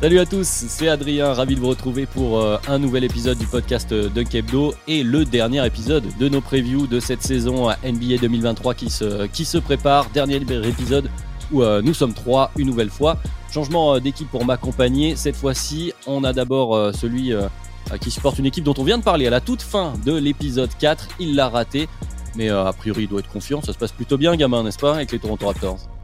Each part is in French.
Salut à tous, c'est Adrien, ravi de vous retrouver pour euh, un nouvel épisode du podcast de Kebdo et le dernier épisode de nos previews de cette saison NBA 2023 qui se, qui se prépare. Dernier épisode où euh, nous sommes trois une nouvelle fois. Changement euh, d'équipe pour m'accompagner. Cette fois-ci, on a d'abord celui qui supporte une équipe dont on vient de parler à la toute fin de l'épisode 4. Il l'a raté, mais a priori il doit être confiant. Ça se passe plutôt bien, gamin, n'est-ce pas, avec les Toronto Raptors?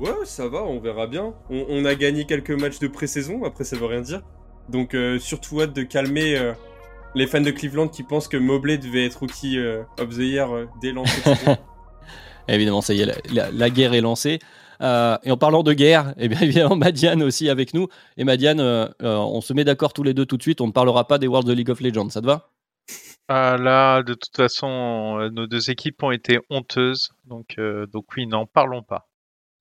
Ouais, ça va, on verra bien. On, a gagné quelques matchs de pré-saison, après ça veut rien dire. Donc euh, surtout hâte de calmer euh, les fans de Cleveland qui pensent que Mobley devait être rookie euh, of the year dès l'entrée Évidemment, ça y est, la, guerre est lancée. et en parlant de guerre, eh bien évidemment, Madiane aussi avec nous. Et Madiane, on se met d'accord tous les deux tout de suite, on ne parlera pas des Worlds de League of Legends, ça te va? Ah, Là, de toute façon, nos deux équipes ont été honteuses. Donc, donc oui, n'en parlons pas.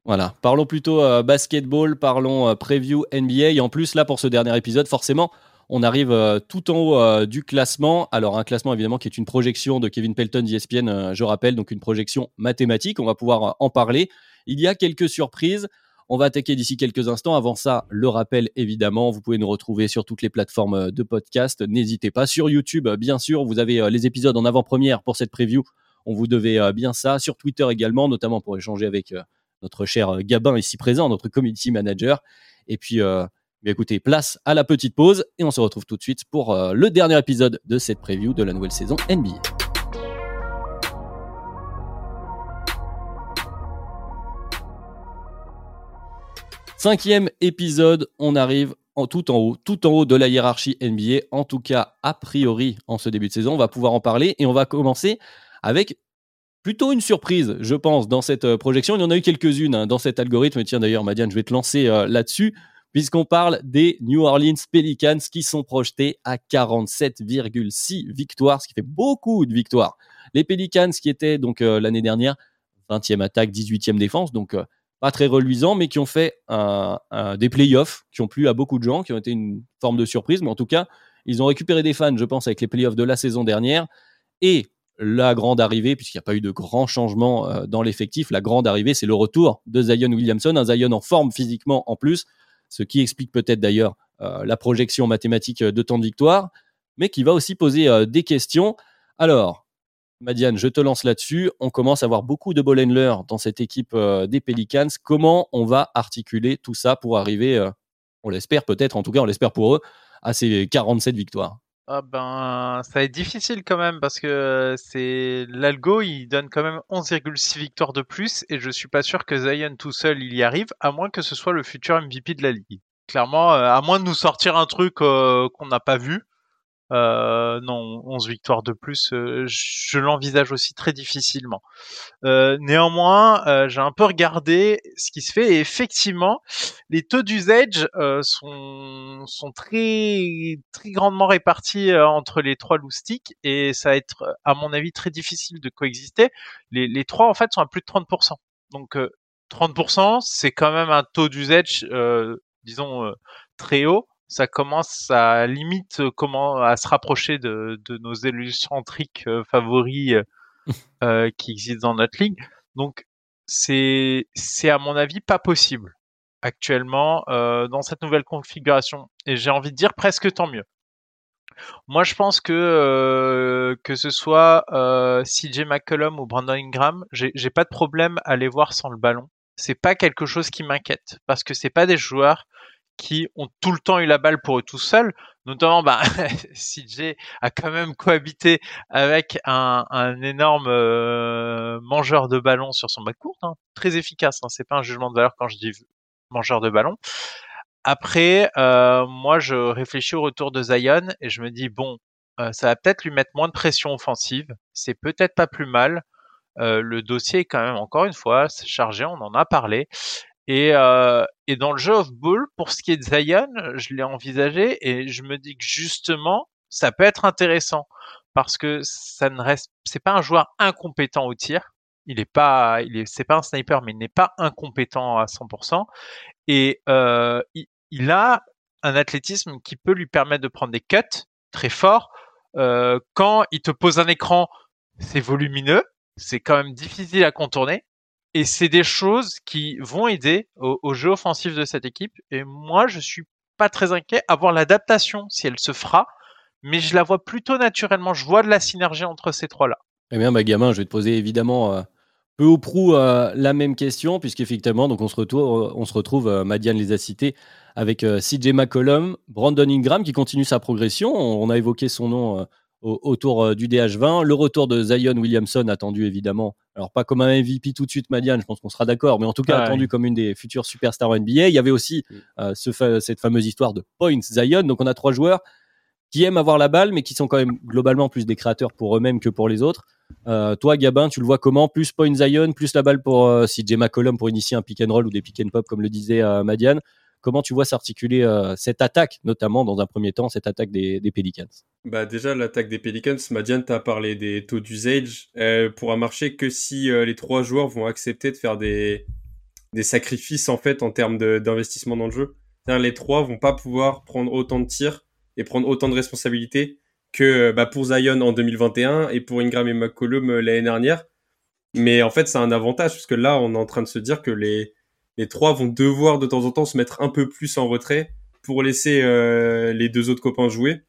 Voilà, parlons plutôt euh, basketball, parlons euh, preview NBA. Et en plus, là, pour ce dernier épisode, forcément, on arrive euh, tout en haut du classement. Alors, un classement, évidemment, qui est une projection de Kevin Pelton d'ESPN, je rappelle, donc une projection mathématique. On va pouvoir en parler. Il y a quelques surprises. On va attaquer d'ici quelques instants. Avant ça, le rappel, évidemment, vous pouvez nous retrouver sur toutes les plateformes de podcast. N'hésitez pas. Sur YouTube, bien sûr, vous avez les épisodes en avant-première pour cette preview. On vous devait bien ça. Sur Twitter également, notamment pour échanger avec notre cher euh, Gabin ici présent, notre community manager. Et puis, euh, écoutez, place à la petite pause et on se retrouve tout de suite pour euh, le dernier épisode de cette preview de la nouvelle saison NBA. Cinquième épisode, on arrive en tout en haut, tout en haut de la hiérarchie NBA. En tout cas, a priori, en ce début de saison, on va pouvoir en parler et on va commencer avec plutôt une surprise, je pense, dans cette euh, projection. Il y en a eu quelques-unes hein, dans cet algorithme. Tiens, d'ailleurs, Madiane, je vais te lancer euh, là-dessus, puisqu'on parle des New Orleans Pelicans qui sont projetés à 47,6 victoires, ce qui fait beaucoup de victoires. Les Pelicans qui étaient donc euh, l'année dernière 20e attaque, 18e défense, donc pas très reluisant, mais qui ont fait des playoffs qui ont plu à beaucoup de gens, qui ont été une forme de surprise, mais en tout cas, ils ont récupéré des fans, je pense, avec les playoffs de la saison dernière. Et la grande arrivée, puisqu'il n'y a pas eu de grand changement euh, dans l'effectif, la grande arrivée, c'est le retour de Zion Williamson, un Zion en forme physiquement en plus, ce qui explique peut-être d'ailleurs euh, la projection mathématique de temps de victoire, mais qui va aussi poser euh, des questions. Alors, Madiane, je te lance là-dessus. On commence à avoir beaucoup de ball dans cette équipe des Pelicans. Comment on va articuler tout ça pour arriver, on l'espère peut-être, en tout cas on l'espère pour eux, à ces 47 victoires? Ah ben, ça être difficile quand même parce que c'est l'algo, il donne quand même 11,6 victoires de plus et je suis pas sûr que Zion tout seul il y arrive, à moins que ce soit le futur MVP de la ligue. Clairement, euh, à moins de nous sortir un truc euh, qu'on n'a pas vu, euh, non, 11 victoires de plus, euh, je l'envisage aussi très difficilement. Euh, néanmoins, euh, j'ai un peu regardé ce qui se fait et effectivement, les taux d'usage sont, sont très, très grandement répartis entre les trois loustiques et ça va être, à mon avis, très difficile de coexister. Les, les trois, en fait, sont à plus de 30%. Donc, 30%, c'est quand même un taux d'usage, disons, très haut ça commence à limite euh, comment à se rapprocher de, de nos élus centriques euh, favoris euh, qui existent dans notre ligue. Donc c'est c'est à mon avis pas possible actuellement dans cette nouvelle configuration. Et j'ai envie de dire presque tant mieux. Moi, je pense que que ce soit CJ McCollum ou Brandon Ingram, j'ai pas de problème à les voir sans le ballon. C'est pas quelque chose qui m'inquiète parce que c'est pas des joueurs qui ont tout le temps eu la balle pour eux tout seuls. Notamment, bah, CJ a quand même cohabité avec un, un énorme euh, mangeur de ballon sur son backcourt, hein. très efficace. Hein. C'est pas un jugement de valeur quand je dis mangeur de ballon. Après, euh, moi, je réfléchis au retour de Zion et je me dis bon, euh, ça va peut-être lui mettre moins de pression offensive. C'est peut-être pas plus mal. Euh, le dossier est quand même encore une fois chargé, on en a parlé. Et, euh, et dans le jeu off-ball, pour ce qui est de Zion, je l'ai envisagé et je me dis que justement, ça peut être intéressant parce que ça ne reste, c'est pas un joueur incompétent au tir. Il est pas, il est, c'est pas un sniper, mais il n'est pas incompétent à 100%. Et euh, il, il, a un athlétisme qui peut lui permettre de prendre des cuts très forts. Euh, quand il te pose un écran, c'est volumineux, c'est quand même difficile à contourner. Et c'est des choses qui vont aider au, jeu offensif de cette équipe. Et moi, je suis pas très inquiet à voir l'adaptation si elle se fera, mais je la vois plutôt naturellement. Je vois de la synergie entre ces trois-là. Eh bien, ma gamin, je vais te poser évidemment euh, peu ou prou euh, la même question, puisqu'effectivement, donc on se retrouve, on euh, Madiane les a cités, avec CJ McCollum, Brandon Ingram qui continue sa progression. On, on a évoqué son nom autour euh, du DH20. Le retour de Zion Williamson attendu évidemment. Alors pas comme un MVP tout de suite, Madiane, je pense qu'on sera d'accord, mais en tout cas Ah attendu oui. comme une des futures superstars NBA. Il y avait aussi euh, ce fa- cette fameuse histoire de Points Zion. Donc on a trois joueurs qui aiment avoir la balle, mais qui sont quand même globalement plus des créateurs pour eux-mêmes que pour les autres. Euh, toi, Gabin, tu le vois comment? Plus Point Zion, plus la balle pour euh, CJ McCollum pour initier un pick and roll ou des pick and pop, comme le disait euh, Madiane. Comment tu vois s'articuler euh, cette attaque, notamment dans un premier temps, cette attaque des, Pelicans? Bah déjà l'attaque des Pelicans, Madiane t'a parlé des taux d'usage, euh, pourra marcher que si euh, les trois joueurs vont accepter de faire des sacrifices en fait en termes d'investissement dans le jeu. C'est-à-dire, les trois vont pas pouvoir prendre autant de tirs et prendre autant de responsabilités que euh, bah, pour Zion en 2021 et pour Ingram et McCollum l'année dernière. Mais en fait, c'est un avantage parce que là, on est en train de se dire que les les trois vont devoir de temps en temps se mettre un peu plus en retrait pour laisser euh, les deux autres copains jouer.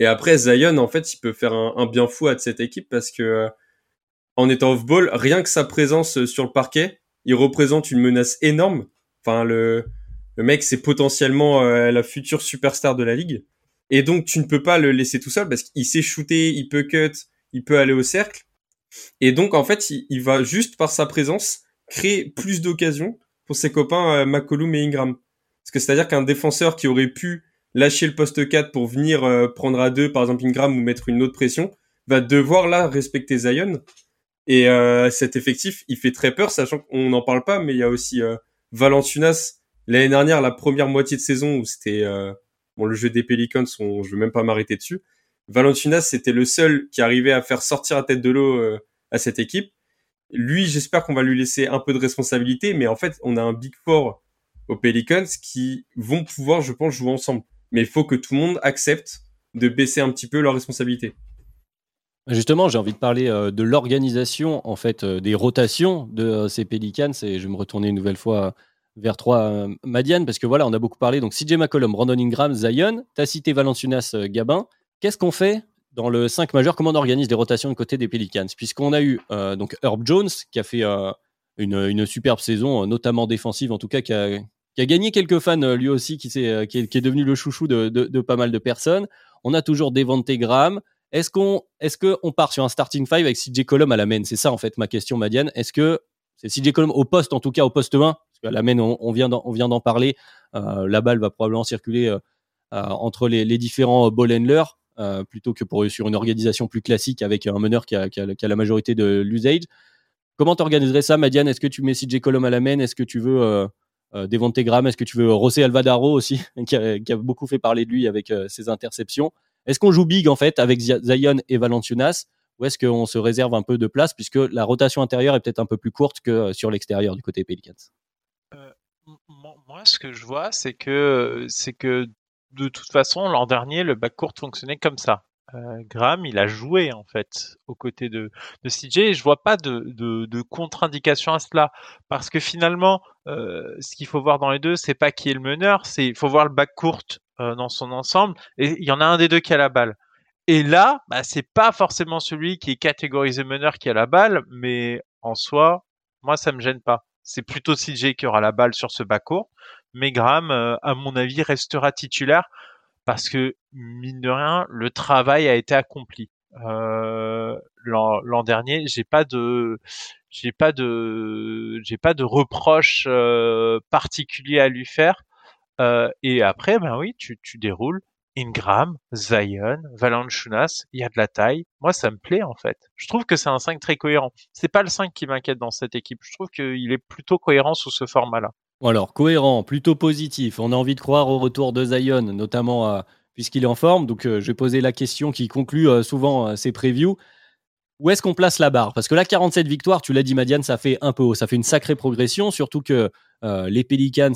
Et après, Zion, en fait, il peut faire un, bien fou à cette équipe parce que euh, en étant off-ball, rien que sa présence sur le parquet, il représente une menace énorme. Enfin, le, le mec, c'est potentiellement euh, la future superstar de la ligue. Et donc, tu ne peux pas le laisser tout seul parce qu'il sait shooter, il peut cut, il peut aller au cercle. Et donc, en fait, il va juste par sa présence créer plus d'occasions pour ses copains euh, McCollum et Ingram. Parce que c'est-à-dire qu'un défenseur qui aurait pu lâcher le poste 4 pour venir euh, prendre à deux, par exemple Ingram, ou mettre une autre pression, va devoir là respecter Zion. Et euh, cet effectif, il fait très peur, sachant qu'on n'en parle pas, mais il y a aussi euh, Valanciunas. L'année dernière, la première moitié de saison où c'était bon le jeu des Pelicans, on, je veux même pas m'arrêter dessus. Valanciunas, c'était le seul qui arrivait à faire sortir la tête de l'eau à cette équipe. Lui, j'espère qu'on va lui laisser un peu de responsabilité, mais en fait, on a un Big Four aux Pelicans qui vont pouvoir, je pense, jouer ensemble. Mais il faut que tout le monde accepte de baisser un petit peu leurs responsabilités. Justement, j'ai envie de parler euh, de l'organisation, en fait, euh, des rotations de euh, ces Pelicans. Et je vais me retourner une nouvelle fois vers euh, Madiane, parce que voilà, on a beaucoup parlé. Donc, CJ McCollum, Brandon Ingram, Zion. Tu as cité Valanciunas, euh, Gabin. Qu'est-ce qu'on fait dans le 5 majeur Comment on organise des rotations de côté des Pelicans Puisqu'on a eu euh, donc Herb Jones, qui a fait euh, une, une superbe saison, euh, notamment défensive, en tout cas, qui a, gagné quelques fans euh, lui aussi, qui, est, qui est devenu le chouchou de, de- pas mal de personnes. On a toujours Devante Graham. Est-ce qu'on est part sur un starting five avec CJ Colum à la main? C'est ça en fait ma question, Madiane. Est-ce que c'est CJ Colum au poste, en tout cas au poste 1 Parce qu'à la main, on, on vient d'en parler. La balle va probablement circuler entre les, les différents ball handlers euh, plutôt que pour sur une organisation plus classique avec un meneur qui a, qui a- la majorité de l'usage. Comment t'organiserais ça, Madiane? Est-ce que tu mets CJ Colum à la main? Est-ce que tu veux euh, euh, Est-ce que tu veux José Alvadaro aussi, qui a, beaucoup fait parler de lui avec euh, ses interceptions? Est-ce qu'on joue big en fait avec Zion et Valanciunas? Ou est-ce qu'on se réserve un peu de place puisque la rotation intérieure est peut-être un peu plus courte que euh, sur l'extérieur du côté Pelicans? Moi, ce que je vois, c'est que c'est que de toute façon, l'an dernier, le backcourt fonctionnait comme ça. Euh, Graham, il a joué en fait aux côtés de, CJ et je vois pas de, contre-indication à cela parce que finalement, euh, ce qu'il faut voir dans les deux, c'est pas qui est le meneur, c'est il faut voir le backcourt euh, dans son ensemble et il y en a un des deux qui a la balle. Et là, bah, c'est pas forcément celui qui est catégorisé meneur qui a la balle, mais en soi, moi ça me gêne pas. C'est plutôt CJ qui aura la balle sur ce backcourt. Mais Graham, à mon avis, restera titulaire parce que mine de rien, le travail a été accompli. L'an dernier, j'ai pas de j'ai pas de j'ai pas de reproche particulier à lui faire. et après, ben oui, tu, tu déroules Ingram, Zion, Valanciunas, il y a de la taille. Moi, ça me plaît en fait. Je trouve que c'est un 5 très cohérent. C'est pas le 5 qui m'inquiète dans cette équipe. Je trouve qu'il est plutôt cohérent sous ce format-là. Alors, cohérent, plutôt positif. On a envie de croire au retour de Zion, notamment puisqu'il est en forme. Donc, euh, je vais poser la question qui conclut euh, souvent euh, ces previews. Où est-ce qu'on place la barre? Parce que là, 47 victoires, tu l'as dit, Madiane, ça fait un peu haut. Ça fait une sacrée progression, surtout que les Pelicans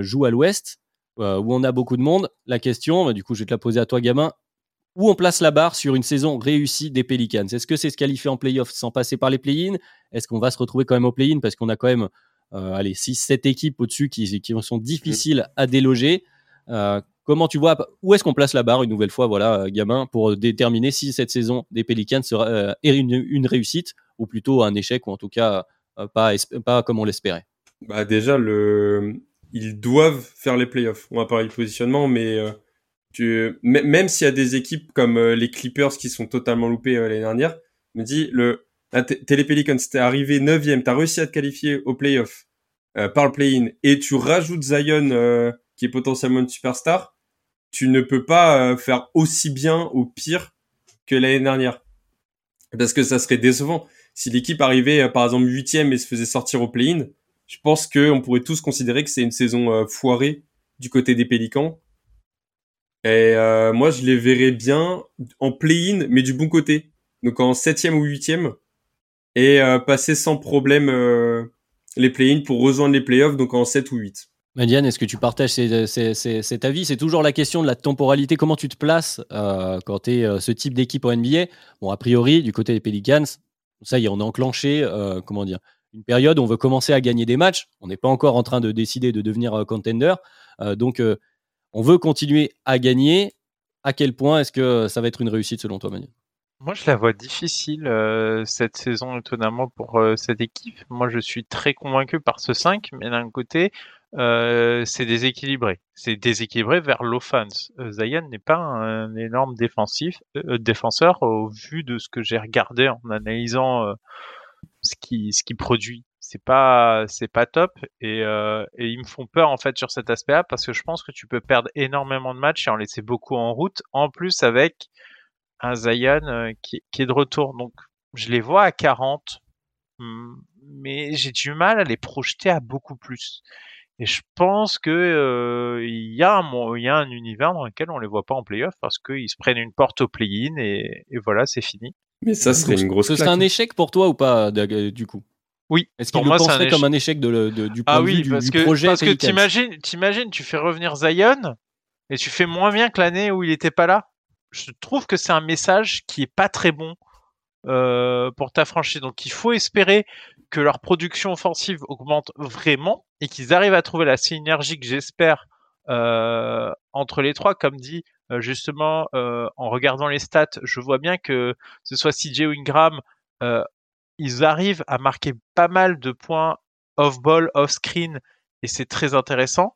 jouent à l'ouest euh, où on a beaucoup de monde. La question, bah, du coup, je vais te la poser à toi, gamin. Où on place la barre sur une saison réussie des Pelicans? Est-ce que c'est se qualifier en playoff sans passer par les play-in? Est-ce qu'on va se retrouver quand même au play-in? Parce qu'on a quand même euh, allez, 6-7 équipes au-dessus qui, qui, sont difficiles à déloger. Euh, comment tu vois Où est-ce qu'on place la barre une nouvelle fois, voilà, gamin, pour déterminer si cette saison des Pelicans sera une, une, réussite ou plutôt un échec ou en tout cas pas, pas comme on l'espérait? Bah déjà, le, ils doivent faire les playoffs. On va parler de positionnement, mais euh, tu, même s'il y a des équipes comme euh, les Clippers qui sont totalement loupées euh, l'année dernière, me dit le Télé Pelicans, t'es arrivé 9 t'as réussi à te qualifier au playoff par le play-in et tu rajoutes Zion qui est potentiellement une superstar, tu ne peux pas faire aussi bien ou pire que l'année dernière. Parce que ça serait décevant. Si l'équipe arrivait par exemple huitième et se faisait sortir au play-in, je pense qu'on pourrait tous considérer que c'est une saison euh, foirée du côté des Pélicans. Et euh, moi, je les verrais bien en play-in, mais du bon côté. Donc en septième ou huitième. Et euh, passer sans problème les play-in pour rejoindre les playoffs, donc en 7 ou 8. Madiane, est-ce que tu partages cet avis? C'est toujours la question de la temporalité. Comment tu te places quand tu es ce type d'équipe en NBA Bon, a priori, du côté des Pelicans, ça y est, on a enclenché, une période où on veut commencer à gagner des matchs. On n'est pas encore en train de décider de devenir euh, contender. Euh, donc, euh, on veut continuer à gagner. À quel point est-ce que ça va être une réussite selon toi, Manu Moi, je la vois difficile cette saison, étonnamment, pour cette équipe. Moi, je suis très convaincu par ce 5, mais d'un côté, c'est déséquilibré. C'est déséquilibré vers l'offense. Zion n'est pas un, énorme défensif, défenseur au vu de ce que j'ai regardé en analysant ce qui ce qui produit c'est pas c'est pas top et, euh, et ils me font peur en fait sur cet aspect-là parce que je pense que tu peux perdre énormément de matchs et en laisser beaucoup en route en plus avec un Zion euh, qui, qui est de retour donc je les vois à 40 hmm, mais j'ai du mal à les projeter à beaucoup plus et je pense que euh, il y a un il y a un univers dans lequel on les voit pas en playoff parce qu'ils se prennent une porte au play-in et, et voilà c'est fini mais ça serait une grosse. Ce serait un échec pour toi ou pas, du coup? Oui. Est-ce qu'il le penserait comme un échec de, du ah point oui, de vue parce du, que, projet Parce que t'imagines, t'imagines, tu fais revenir Zion et tu fais moins bien que l'année où il était pas là? Je trouve que c'est un message qui est pas très bon euh, pour ta franchise. Donc il faut espérer que leur production offensive augmente vraiment et qu'ils arrivent à trouver la synergie que j'espère euh, entre les trois, comme dit euh, justement, euh, en regardant les stats, je vois bien que ce soit CJ ou Ingram, euh, ils arrivent à marquer pas mal de points off-ball, off-screen, et c'est très intéressant.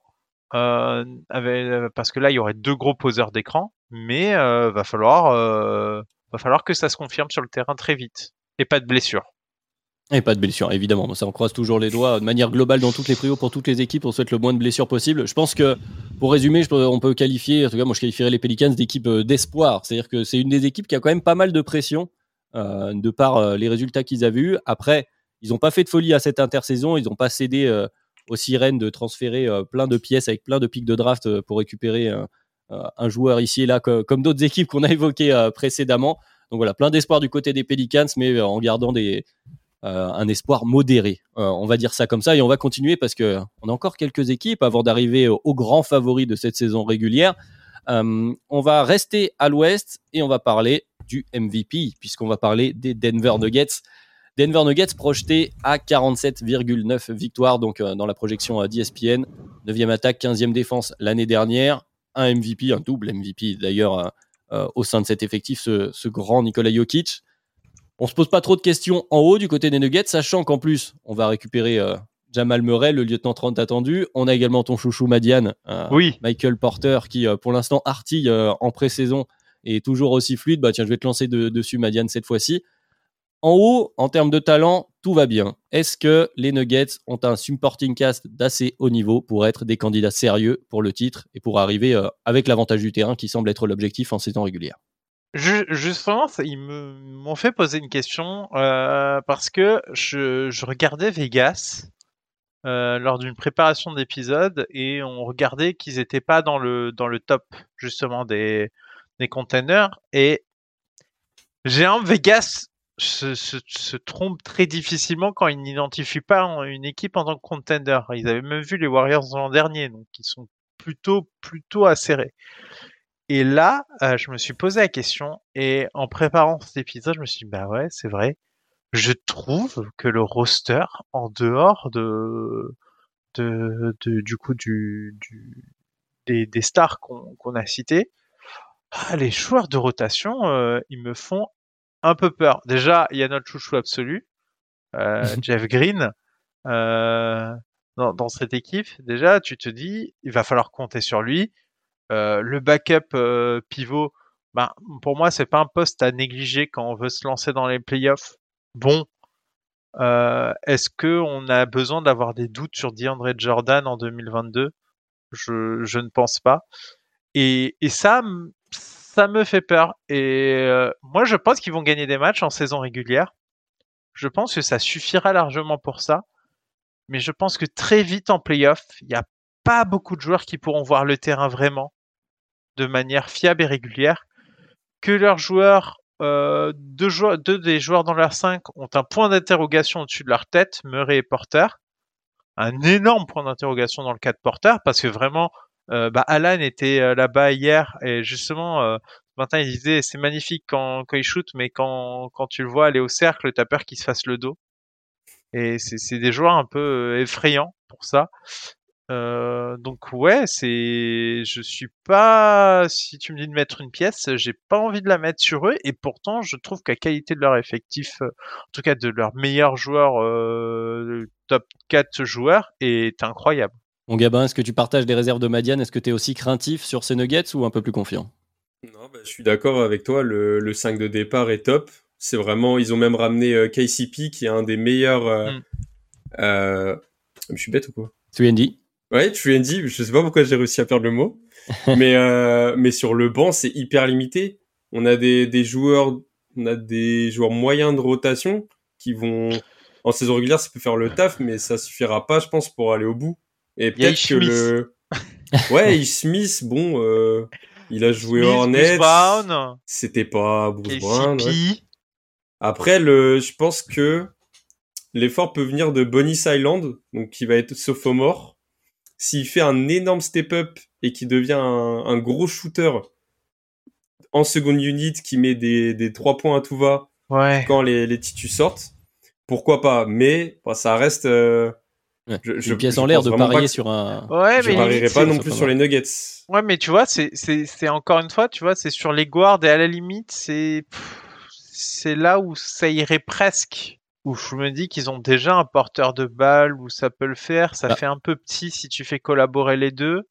Parce que là, il y aurait deux gros poseurs d'écran, mais va falloir, va falloir que ça se confirme sur le terrain très vite et pas de blessure. Et pas de blessure, évidemment. Ça, on croise toujours les doigts de manière globale dans toutes les prios pour toutes les équipes. On souhaite le moins de blessures possible. Je pense que, pour résumer, on peut qualifier, en tout cas, moi je qualifierais les Pelicans d'équipe euh, d'espoir. C'est-à-dire que c'est une des équipes qui a quand même pas mal de pression euh, de par euh, les résultats qu'ils avaient eus. Après, ils n'ont pas fait de folie à cette intersaison. Ils n'ont pas cédé aux sirènes de transférer plein de pièces avec plein de pics de draft pour récupérer un joueur ici et là, comme d'autres équipes qu'on a évoquées précédemment. Donc voilà, plein d'espoir du côté des Pelicans, mais en gardant des, euh, un espoir modéré. Euh, on va dire ça comme ça et on va continuer parce que on a encore quelques équipes avant d'arriver aux grands favoris de cette saison régulière. Euh, on va rester à l'ouest et on va parler du MVP puisqu'on va parler des Denver Nuggets. Denver Nuggets projeté à 47,9 victoires donc dans la projection d'ESPN. 9e attaque, 15e défense l'année dernière. Un MVP, un double MVP d'ailleurs au sein de cet effectif, ce, ce grand Nikola Jokic. On se pose pas trop de questions en haut du côté des Nuggets, sachant qu'en plus, on va récupérer euh, Jamal Murray, le lieutenant 30 attendu. On a également ton chouchou Madiane, euh, Oui. Michael Porter, qui euh, pour l'instant artille euh, en pré-saison et toujours aussi fluide. Bah tiens, je vais te lancer de- dessus, Madiane, cette fois-ci. En haut, en termes de talent, tout va bien. Est-ce que les Nuggets ont un supporting cast d'assez haut niveau pour être des candidats sérieux pour le titre et pour arriver euh, avec l'avantage du terrain qui semble être l'objectif en saison régulière? Ju- Justement, ils m'ont fait poser une question euh, parce que je, regardais Vegas euh, lors d'une préparation d'épisode et on regardait qu'ils n'étaient pas dans le dans le top justement des des containers et un Vegas se, se, se trompe très difficilement quand il n'identifie pas une équipe en tant que contender. Ils avaient même vu les Warriors l'an dernier, donc ils sont plutôt plutôt acérés. Et là, euh, je me suis posé la question et en préparant cet épisode, je me suis dit bah ouais, c'est vrai. Je trouve que le roster en dehors de du coup des, des stars qu'on qu'on a cités, ah, les joueurs de rotation, euh, ils me font un peu peur. Déjà, il y a notre chouchou absolu, euh, Jeff Green. Euh, dans, dans cette équipe, déjà, tu te dis, il va falloir compter sur lui. Euh, le backup pivot, ben, pour moi, c'est pas un poste à négliger quand on veut se lancer dans les playoffs. Bon, est-ce que on a besoin d'avoir des doutes sur DeAndre Jordan en 2022 je, je ne pense pas. Et, et ça, ça me fait peur. Et euh, moi, je pense qu'ils vont gagner des matchs en saison régulière. Je pense que ça suffira largement pour ça. Mais je pense que très vite en playoff, il n'y a pas beaucoup de joueurs qui pourront voir le terrain vraiment de manière fiable et régulière. Que leurs joueurs, euh, deux, joueurs, deux des joueurs dans leur 5 ont un point d'interrogation au-dessus de leur tête, Murray et Porter. Un énorme point d'interrogation dans le cas de Porter parce que vraiment, bah, Alan était euh, là-bas hier et justement, euh, ce matin il disait c'est magnifique quand, quand il shoot, mais quand, quand tu le vois aller au cercle, t'as peur qu'il se fasse le dos. Et c'est des joueurs un peu euh, effrayants pour ça. Euh, donc ouais, c'est, je suis pas, si tu me dis de mettre une pièce, j'ai pas envie de la mettre sur eux, et pourtant je trouve que la qualité de leur effectif, euh, en tout cas de leurs meilleurs joueurs, euh, top 4 joueurs, est incroyable. Mon Gabin, est-ce que tu partages des réserves de Madiane? Est-ce que tu es aussi craintif sur ces Nuggets ou un peu plus confiant? Non, bah, je suis d'accord avec toi. Le, le 5 de départ est top. C'est vraiment, ils ont même ramené euh, KCP qui est un des meilleurs. Euh, Mm. euh, je suis bête ou quoi? 3D Ouais, Trendy. Je sais pas pourquoi j'ai réussi à perdre le mot, mais euh, mais sur le banc c'est hyper limité. On a des, des joueurs, on a des joueurs moyens de rotation qui vont en saison régulière, ça peut faire le taf, mais ça suffira pas, je pense, pour aller au bout. Et peut-être que le ouais, Smith, bon, euh, il a joué Smith, Hornets. C'était pas Bruce Brown. KCP, ouais. Après, le, je pense que l'effort peut venir de Bonnie Island, donc qui va être sophomore. S'il fait un énorme step-up et qui devient un, un gros shooter en seconde unit, qui met des, des trois points à tout va ouais. quand les, les titus sortent, pourquoi pas? Mais bah, ça reste. euh, Ouais, je, Une pièce en l'air de parier sur un. Ouais, Je mais parierais pas non plus sur les Nuggets. Ouais, mais tu vois, c'est, encore une fois, tu vois, c'est sur les guards et à la limite, c'est, c'est là où ça irait presque. Où je me dis qu'ils ont déjà un porteur de balle, où ça peut le faire. Ça Bah. fait un peu petit si tu fais collaborer les deux.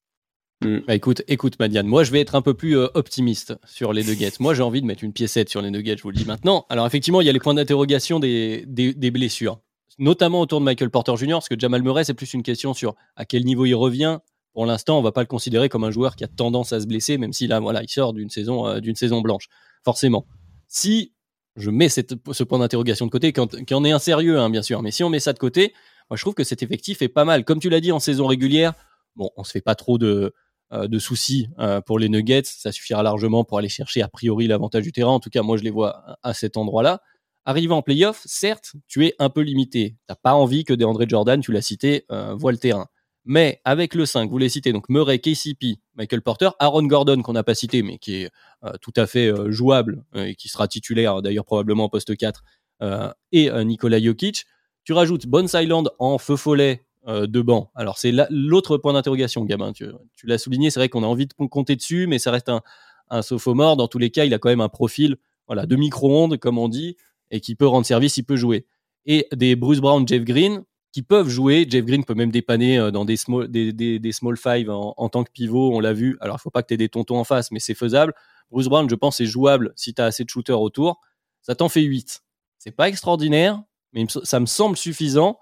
Bah, écoute, écoute, Madiane, moi je vais être un peu plus euh, optimiste sur les Nuggets. Moi j'ai envie de mettre une piécette sur les Nuggets, je vous le dis maintenant. Alors effectivement, il y a les points d'interrogation des, des, des blessures, notamment autour de Michael Porter Jr., parce que Jamal Murray, c'est plus une question sur à quel niveau il revient. Pour l'instant, on va pas le considérer comme un joueur qui a tendance à se blesser, même si là, voilà, il sort d'une saison, euh, saison blanche, forcément. Si je mets ce point d'interrogation de côté, y en ait un sérieux, hein, bien sûr, mais si on met ça de côté, moi je trouve que cet effectif est pas mal. Comme tu l'as dit en saison régulière, bon, on se fait pas trop de, euh, de soucis euh, pour les Nuggets. Ça suffira largement pour aller chercher a priori l'avantage du terrain. En tout cas, moi, je les vois à cet endroit-là. Arrivé en playoff, certes, tu es un peu limité. T'as pas envie que DeAndre Jordan, tu l'as cité, euh, voit le terrain. Mais avec le 5, vous les citez, donc Murray, KCP, Michael Porter, Aaron Gordon, qu'on n'a pas cité, mais qui est euh, tout à fait euh, jouable euh, et qui sera titulaire d'ailleurs probablement en poste 4, euh, et Nikola Jokic. Tu rajoutes Bones Island en feu follet de banc. Alors c'est la- l'autre point d'interrogation, Gabin. Tu, l'as souligné, c'est vrai qu'on a envie de compter dessus, mais ça reste un, un sophomore. Dans tous les cas, il a quand même un profil voilà, de micro-ondes, comme on dit, et qui peut rendre service, il peut jouer. Et des Bruce Brown, Jeff Green, qui peuvent jouer. Jeff Green peut même dépanner euh, dans des small, des, five en, tant que pivot, on l'a vu. Alors, il faut pas que tu aies des tontons en face, mais c'est faisable. Bruce Brown, je pense, est jouable si tu as assez de shooters autour. Ça t'en fait 8. C'est pas extraordinaire, mais ça me semble suffisant.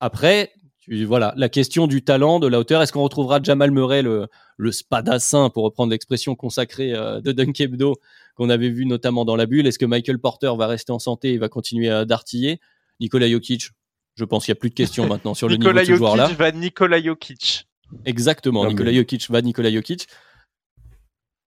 Après, tu, voilà, la question du talent, de la hauteur. Est-ce qu'on retrouvera Jamal Murray, le, le spadassin, pour reprendre l'expression consacrée euh, de Dunk Hebdo, qu'on avait vu notamment dans la bulle Est-ce que Michael Porter va rester en santé et va continuer à d'artiller? Nikola Jokic, je pense qu'il n'y a plus de questions maintenant sur le niveau de ce joueur-là. va Nikola Jokic. Exactement, Nikola Jokic va Nikola Jokic.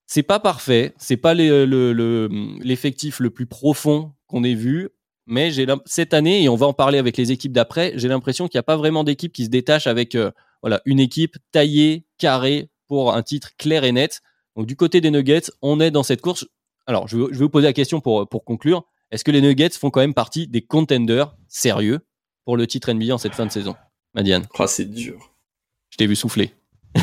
C'est pas parfait, c'est pas l'effectif le, plus profond qu'on ait vu, mais j'ai cette année et on va en parler avec les équipes d'après, j'ai l'impression qu'il n'y a pas vraiment d'équipe qui se détache avec euh, voilà une équipe taillée, carrée pour un titre clair et net. Donc du côté des Nuggets, on est dans cette course. Alors je vais, je vais vous poser la question pour pour conclure. Est-ce que les Nuggets font quand même partie des contenders sérieux pour le titre NBA en cette fin de saison Madiane? Oh, C'est dur. Je t'ai vu souffler.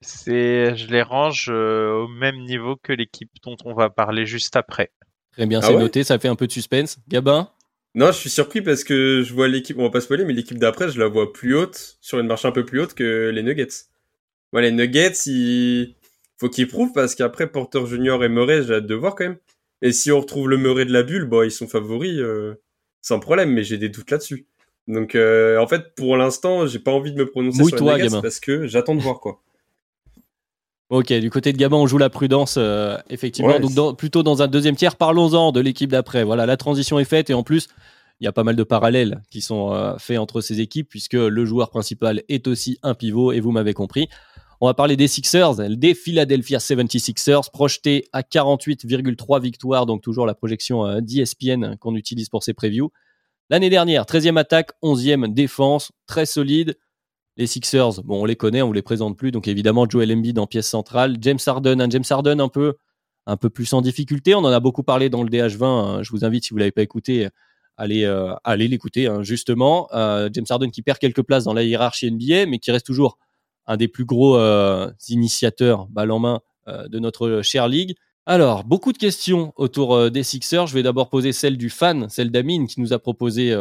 c'est, je les range euh, au même niveau que l'équipe dont on va parler juste après. Très bien, ah c'est noté, ça fait un peu de suspense. Gabin? Non, je suis surpris parce que je vois l'équipe, on va pas spoiler, mais l'équipe d'après, je la vois plus haute, sur une marche un peu plus haute que les Nuggets. Ouais, les Nuggets, il faut qu'ils prouvent parce qu'après Porter Junior et Murray, j'ai hâte de voir quand même. Et si on retrouve le Murray de la bulle, bon, ils sont favoris euh, sans problème, mais j'ai des doutes là-dessus. Donc, euh, en fait, pour l'instant, j'ai pas envie de me prononcer sur les Nuggets parce que j'attends de voir quoi. Ok, du côté de Gabin, on joue la prudence, euh, effectivement. Donc, plutôt dans un deuxième tiers, parlons-en de l'équipe d'après. Voilà, la transition est faite et en plus, il y a pas mal de parallèles qui sont faits entre ces équipes puisque le joueur principal est aussi un pivot et vous m'avez compris. On va parler des Sixers, des Philadelphia 76ers, projetés à 48,3 victoires, donc toujours la projection euh, d'ESPN qu'on utilise pour ces previews. L'année dernière, 13e attaque, 11e défense, très solide. Les Sixers, on les connaît, on ne vous les présente plus, donc évidemment Joel Embiid en pièce centrale, James Harden, un James Harden un peu, un peu plus en difficulté. On en a beaucoup parlé dans le DH20. Hein. Je vous invite, si vous l'avez pas écouté, allez, euh, l'écouter. Hein, justement, euh, James Harden qui perd quelques places dans la hiérarchie NBA, mais qui reste toujours un des plus gros euh, initiateurs balle en main euh, de notre chère ligue. Alors, beaucoup de questions autour euh, des Sixers. Je vais d'abord poser celle du fan, celle d'Amine qui nous a proposé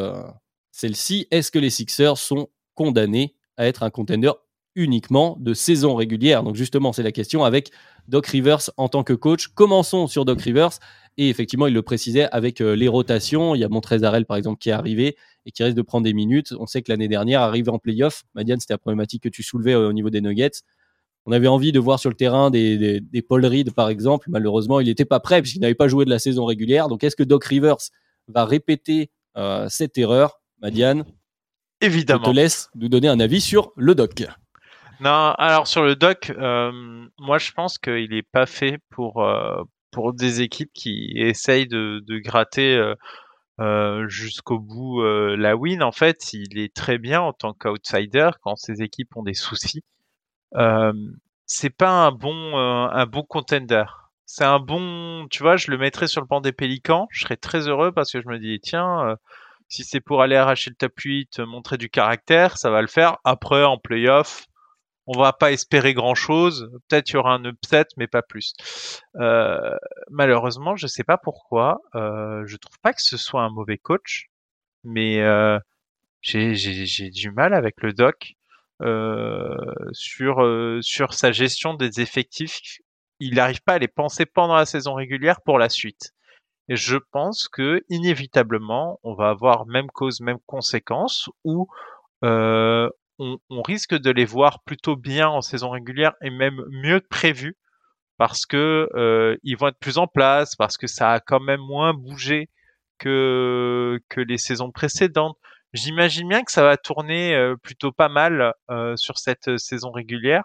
celle-ci. Est-ce que les Sixers sont condamnés à être un contender uniquement de saison régulière? Donc justement, c'est la question avec Doc Rivers en tant que coach. Commençons sur Doc Rivers. Et effectivement, il le précisait avec les rotations. Il y a Montrezarel, par exemple, qui est arrivé et qui risque de prendre des minutes. On sait que l'année dernière, arrivé en playoff, Madiane, c'était la problématique que tu soulevais euh, au niveau des Nuggets. On avait envie de voir sur le terrain des, des, Paul Reed, par exemple. Malheureusement, il n'était pas prêt puisqu'il n'avait pas joué de la saison régulière. Donc, est-ce que Doc Rivers va répéter euh, cette erreur, Madiane? Évidemment. Je te laisse nous donner un avis sur le Doc. Non, alors sur le Doc, euh, moi je pense qu'il n'est pas fait pour, pour des équipes qui essayent de, de gratter euh, jusqu'au bout euh, la win. En fait, il est très bien en tant qu'outsider quand ses équipes ont des soucis. Euh, c'est pas un bon un bon contender. C'est un bon, tu vois, je le mettrais sur le banc des Pélicans. Je serais très heureux parce que je me dis tiens, si c'est pour aller arracher le top 8, montrer du caractère, ça va le faire. Après en playoff, on va pas espérer grand chose. Peut-être y aura un upset, mais pas plus. Euh, malheureusement, je sais pas pourquoi. Euh, je trouve pas que ce soit un mauvais coach, mais euh, j'ai du mal avec le doc euh, sur euh, sur sa gestion des effectifs. Il n'arrive pas à les penser pendant la saison régulière pour la suite. Et je pense que inévitablement, on va avoir même cause, même conséquence, où euh, on, risque de les voir plutôt bien en saison régulière et même mieux que prévu parce que euh, ils vont être plus en place, parce que ça a quand même moins bougé que que les saisons précédentes. J'imagine bien que ça va tourner euh, plutôt pas mal euh, sur cette saison régulière,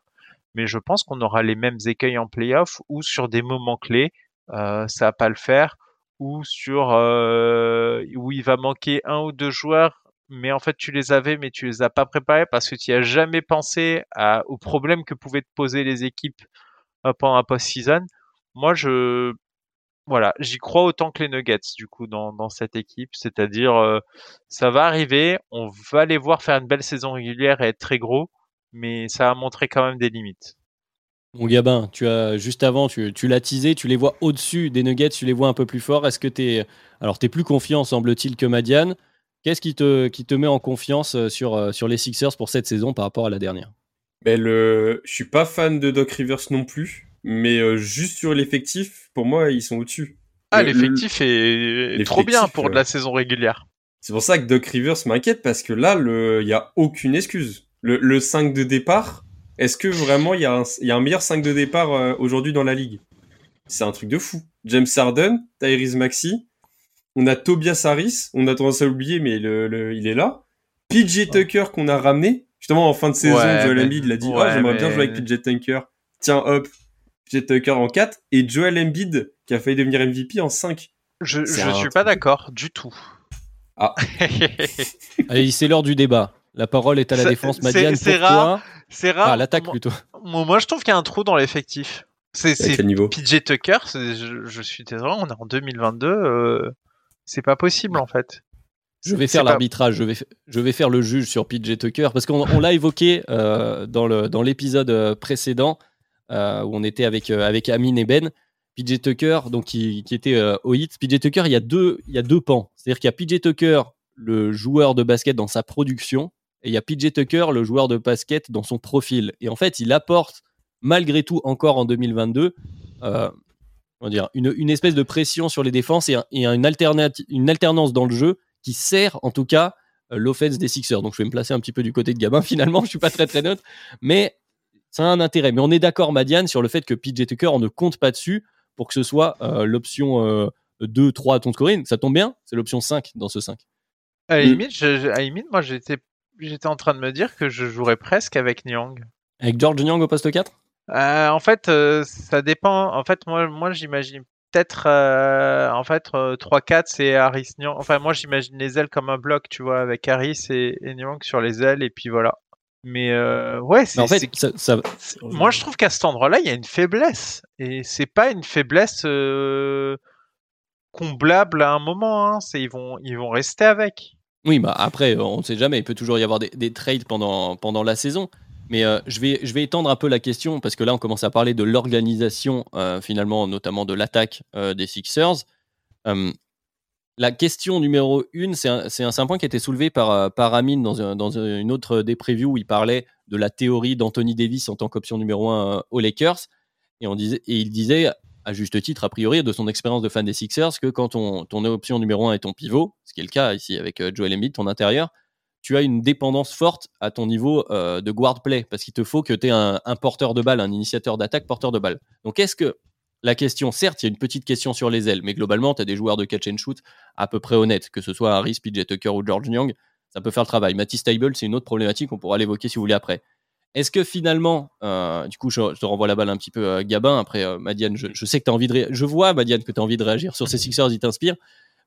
mais je pense qu'on aura les mêmes écueils en playoff ou sur des moments clés, ça va pas le faire, ou sur où il va manquer un ou deux joueurs mais en fait tu les avais, mais tu les as pas préparés parce que tu as jamais pensé aux problèmes que pouvaient te poser les équipes euh, pendant la post-season. Moi, je, voilà, j'y crois autant que les Nuggets du coup dans, dans cette équipe, c'est-à-dire euh, ça va arriver, on va les voir faire une belle saison régulière et être très gros, mais ça a montré quand même des limites. Mon Gabin, tu as juste avant, tu, l'as teasé, tu les vois au-dessus des Nuggets, tu les vois un peu plus forts. Est-ce que tu es alors tu es plus confiant semble-t-il que Madiane? Qu'est-ce qui te, qui te met en confiance euh, sur, euh, sur les Sixers pour cette saison par rapport à la dernière? Ben le... Je suis pas fan de Doc Rivers non plus, mais euh, juste sur l'effectif, pour moi, ils sont au-dessus. Ah, Le- l'effectif est trop bien pour de la saison régulière. C'est pour ça que Doc Rivers m'inquiète parce que là, le, il y a aucune excuse. Le, le 5 de départ, est-ce que vraiment il y, a un- il y a un meilleur 5 de départ euh, aujourd'hui dans la ligue? C'est un truc de fou. James Harden, Tyrese Maxey, on a Tobias Harris, on a tendance à l'oublier, mais le, le- il est là. PJ Tucker qu'on a ramené. Justement, en fin de saison, Ouais, Joel Embiid il a dit ouais, Ah, j'aimerais bien jouer avec PJ Tucker. Tiens, hop, PJ Tucker en 4. Et Joel Embiid qui a failli devenir MVP en 5. Je, un suis pas d'accord du tout. Ah. Allez, c'est l'heure du débat. La parole est à la défense. c'est- Madiane, c'est rare. C'est rare. Ah, l'attaque plutôt. moi, moi, je trouve qu'il y a un trou dans l'effectif. C'est niveau PJ Tucker, c'est- je, je suis désolé, on est en 2022, euh, c'est pas possible en fait. Je vais faire pas- l'arbitrage, je vais, je vais faire le juge sur PJ Tucker, parce qu'on on l'a évoqué euh, dans l'épisode euh, précédent, euh, où on était avec, euh, avec Amine et Ben. PJ Tucker, donc, qui, qui était au hit. PJ Tucker, il y a deux, il y a deux pans. C'est-à-dire qu'il y a PJ Tucker, le joueur de basket dans sa production, et il y a PJ Tucker, le joueur de basket dans son profil. Et en fait, il apporte, malgré tout, encore en 2022, euh, comment dire, une, une espèce de pression sur les défenses et, un- et une, alternance dans le jeu qui sert en tout cas euh, l'offense des Sixers. Donc je vais me placer un petit peu du côté de Gabin finalement, je suis pas très très neutre, mais ça a un intérêt. Mais on est d'accord, Madiane, sur le fait que PJ Tucker, on ne compte pas dessus pour que ce soit euh, l'option euh, 2, 3 à ton scoring. Ça tombe bien, c'est l'option 5 dans ce 5. À la Mm. limite, je- je- à la limite, moi j'étais j'étais en train de me dire que je jouerais presque avec Nyang. Avec George Young au poste 4 Euh, en fait, euh, ça dépend. En fait, moi, moi j'imagine peut-être euh, en fait euh, 3-4 c'est Harris Nyang. Enfin, moi j'imagine les ailes comme un bloc, tu vois, avec Harris et, et Nyang sur les ailes et puis voilà. Mais ouais, c'est En fait, ça, moi je trouve qu'à cet endroit-là, il y a une faiblesse et c'est pas une faiblesse comblable à un moment. Hein. C'est ils vont ils vont rester avec. Oui, bah après, on ne sait jamais. Il peut toujours y avoir des, des trades pendant, pendant la saison. Mais euh, je, vais, je vais étendre un peu la question parce que là, on commence à parler de l'organisation, euh, finalement, notamment de l'attaque euh, des Sixers. La question numéro une, c'est un, un, point qui a été soulevé par, par Amine dans, dans une autre des previews où il parlait de la théorie d'Anthony Davis en tant qu'option numéro un aux Lakers. Et, on disait, et il disait, à juste titre, a priori, de son expérience de fan des Sixers, que quand ton, ton option numéro un est ton pivot, ce qui est le cas ici avec Joel Embiid, ton intérieur, tu as une dépendance forte à ton niveau euh, de guard play, parce qu'il te faut que tu aies un, porteur de balle, un initiateur d'attaque porteur de balle. Donc est-ce que la question, certes, il y a une petite question sur les ailes, mais globalement, tu as des joueurs de catch and shoot à peu près honnêtes, que ce soit Harris, PJ Tucker ou George Young, ça peut faire le travail. Matisse Table, c'est une autre problématique, on pourra l'évoquer si vous voulez après. Est-ce que finalement, euh, du coup, je, te renvoie la balle un petit peu à Gabin. Après, euh, Madiane, je, sais que tu as envie de Je vois, Madiane, que tu as envie de réagir sur ces Sixers, ils t'inspirent.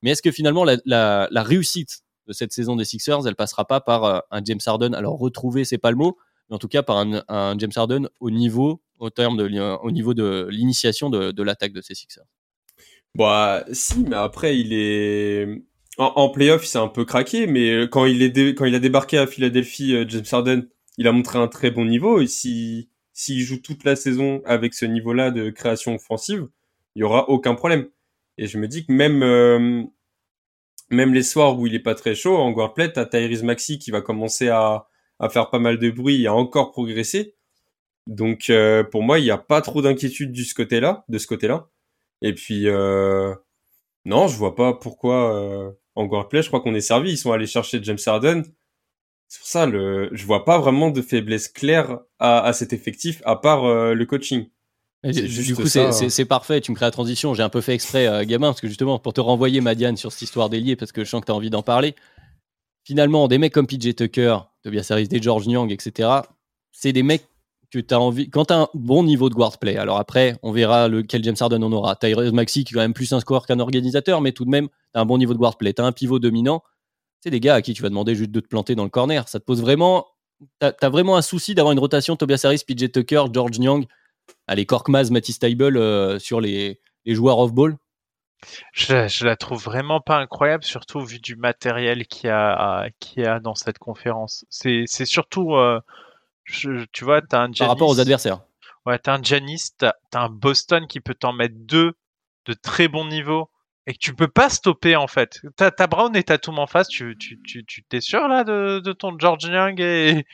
Mais est-ce que finalement, la réussite cette saison des Sixers, elle passera pas par euh, un James Harden Alors, retrouver, c'est pas le mot, mais en tout cas par un, James Harden au niveau, au terme de, au niveau de l'initiation de, l'attaque de ces Sixers. Bah, si, mais après, il est. En, en playoff, il s'est un peu craqué, mais quand il, est quand il a débarqué à Philadelphie, euh, James Harden, il a montré un très bon niveau. Et si s'il joue toute la saison avec ce niveau-là de création offensive, il y aura aucun problème. Et je me dis que même euh, même les soirs où il est pas très chaud, en guard play, t'as Tyrese Maxi qui va commencer à, faire pas mal de bruit et à encore progresser. Donc euh, pour moi, il n'y a pas trop d'inquiétude de ce côté-là, de ce côté-là. Et puis euh, non, je vois pas pourquoi euh, en guard play, je crois qu'on est servi. Ils sont allés chercher James Harden. C'est pour ça, le, je vois pas vraiment de faiblesse claire à, à cet effectif, à part euh, le coaching. Du coup, c'est- hein. c'est parfait. Tu me crées la transition. J'ai un peu fait exprès, euh, gamin, parce que justement, pour te renvoyer, Madiane, sur cette histoire d'ailier, parce que je sens que tu as envie d'en parler. Finalement, des mecs comme PJ Tucker, Tobias Harris, des George Young, etc., c'est des mecs que tu as envie. Quand tu as un bon niveau de guard play, alors après, on verra lequel James Harden en aura. Tyrese Maxi, qui est quand même plus un scoreur qu'un organisateur, mais tout de même, tu as un bon niveau de guard play. Tu as un pivot dominant. C'est des gars à qui tu vas demander juste de te planter dans le corner. Ça te pose vraiment. Tu as, vraiment un souci d'avoir une rotation Tobias Harris, PJ Tucker, George Young. Allez, Korkmaz, Matisse Table euh, sur les, les joueurs off-ball. Je, je la trouve vraiment pas incroyable, surtout vu du matériel qu'il y a, qu'il y a dans cette conférence. C'est, surtout, euh, je- tu vois, t'as un Giannis, par rapport aux adversaires. Ouais, t'as un Giannis, t'as, t'as un Boston qui peut t'en mettre deux de très bon niveau et que tu peux pas stopper en fait. T'as as Brown et Tatum en face, tu tu tu tu t'es sûr là de, de ton George Young et,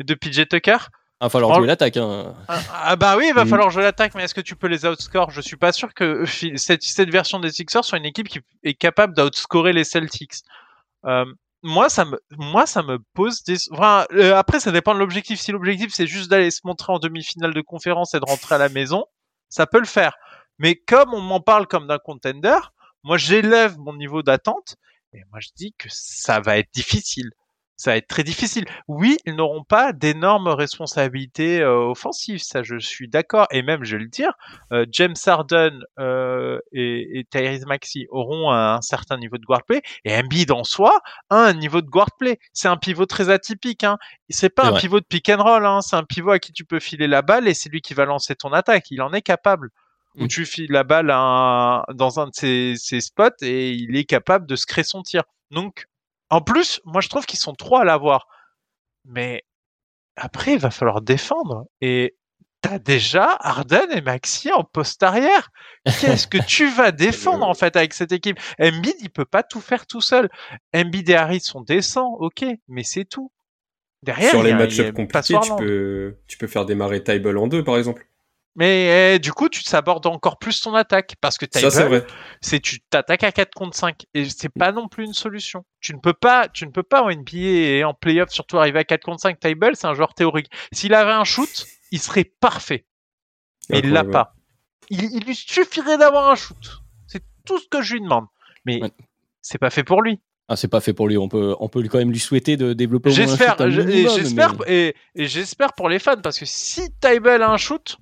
et de PJ Tucker? Va falloir jouer l'attaque. Hein. ah, ah bah oui, il va Mm. falloir jouer l'attaque, mais est-ce que tu peux les outscore Je suis pas sûr que euh, cette, cette version des Sixers soit une équipe qui est capable d'outscorer les Celtics. Euh, moi, ça me, moi, ça me pose des. Enfin, euh, après, ça dépend de l'objectif. Si l'objectif c'est juste d'aller se montrer en demi-finale de conférence et de rentrer à la maison, ça peut le faire. Mais comme on m'en parle comme d'un contender, moi, j'élève mon niveau d'attente et moi, je dis que ça va être difficile. Ça va être très difficile. Oui, ils n'auront pas d'énormes responsabilités euh, offensives, ça je suis d'accord. Et même, je vais le dire, euh, James Harden euh, et, et Tyrese Maxey auront un, certain niveau de guard play, et Embiid en soi a un niveau de guard play. C'est un pivot très atypique. Hein. C'est pas un pivot de pick and roll. Hein. C'est un pivot à qui tu peux filer la balle et c'est lui qui va lancer ton attaque. Il en est capable. Où Mm. tu files la balle à un- dans un de ses, ses spots et il est capable de se créer son tir. Donc, en plus, moi je trouve qu'ils sont trois à l'avoir. Mais après, il va falloir défendre. Et t'as déjà Harden et Maxi en poste arrière. Qu'est-ce que tu vas défendre en fait avec cette équipe? Embiid, il peut pas tout faire tout seul. Embiid et Harris sont décents, ok, mais c'est tout. Derrière, Sur les a- il y match-up a compliqués, tu peux, tu peux faire démarrer Tyball en deux, par exemple. Mais eh, du coup, tu t'abordes encore plus ton attaque parce que Ça, c'est Tybalt, vrai. c'est tu t'attaques à 4 contre 5 et c'est pas non plus une solution. Tu ne peux pas, tu ne peux pas en NBA et en playoff surtout arriver à 4 contre 5. Tybalt, c'est un joueur théorique. S'il avait un shoot, il serait parfait. Mais il l'a pas. Il, il lui suffirait d'avoir un shoot. C'est tout ce que je lui demande. Mais Ouais. c'est pas fait pour lui. Ah, c'est pas fait pour lui. On peut, on peut quand même lui souhaiter de développer au moins un J'espère, j'espère, mais- et, et j'espère pour les fans parce que si Tybalt a un shoot,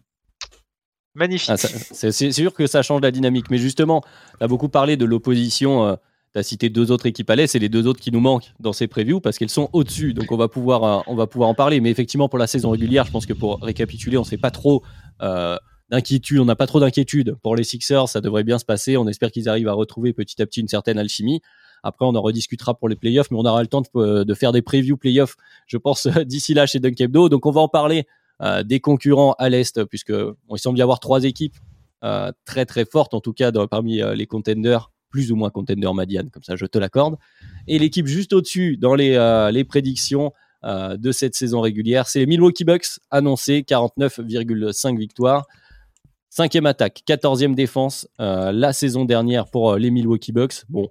magnifique. Ah, c'est sûr que ça change la dynamique. Mais justement, tu as beaucoup parlé de l'opposition. tu as cité deux autres équipes à l'Est, c'est les deux autres qui nous manquent dans ces previews parce qu'elles sont au-dessus. Donc on va, pouvoir, euh, on va pouvoir en parler. Mais effectivement, pour la saison régulière, je pense que pour récapituler, on ne sait pas trop euh, d'inquiétude. On n'a pas trop d'inquiétude. Pour les Sixers, ça devrait bien se passer. On espère qu'ils arrivent à retrouver petit à petit une certaine alchimie. Après, on en rediscutera pour les playoffs, mais on aura le temps de, de faire des previews playoffs, je pense, d'ici là chez Dunk Hebdo. Donc on va en parler euh, des concurrents à l'Est, puisque il semble y avoir trois équipes euh, très très fortes, en tout cas parmi euh, les contenders, plus ou moins contenders Madiane, comme ça je te l'accorde. Et l'équipe juste au-dessus dans les, euh, les prédictions euh, de cette saison régulière, c'est les Milwaukee Bucks, annoncé 49,5 victoires. Cinquième attaque, 14e défense euh, la saison dernière pour euh, les Milwaukee Bucks. Bon,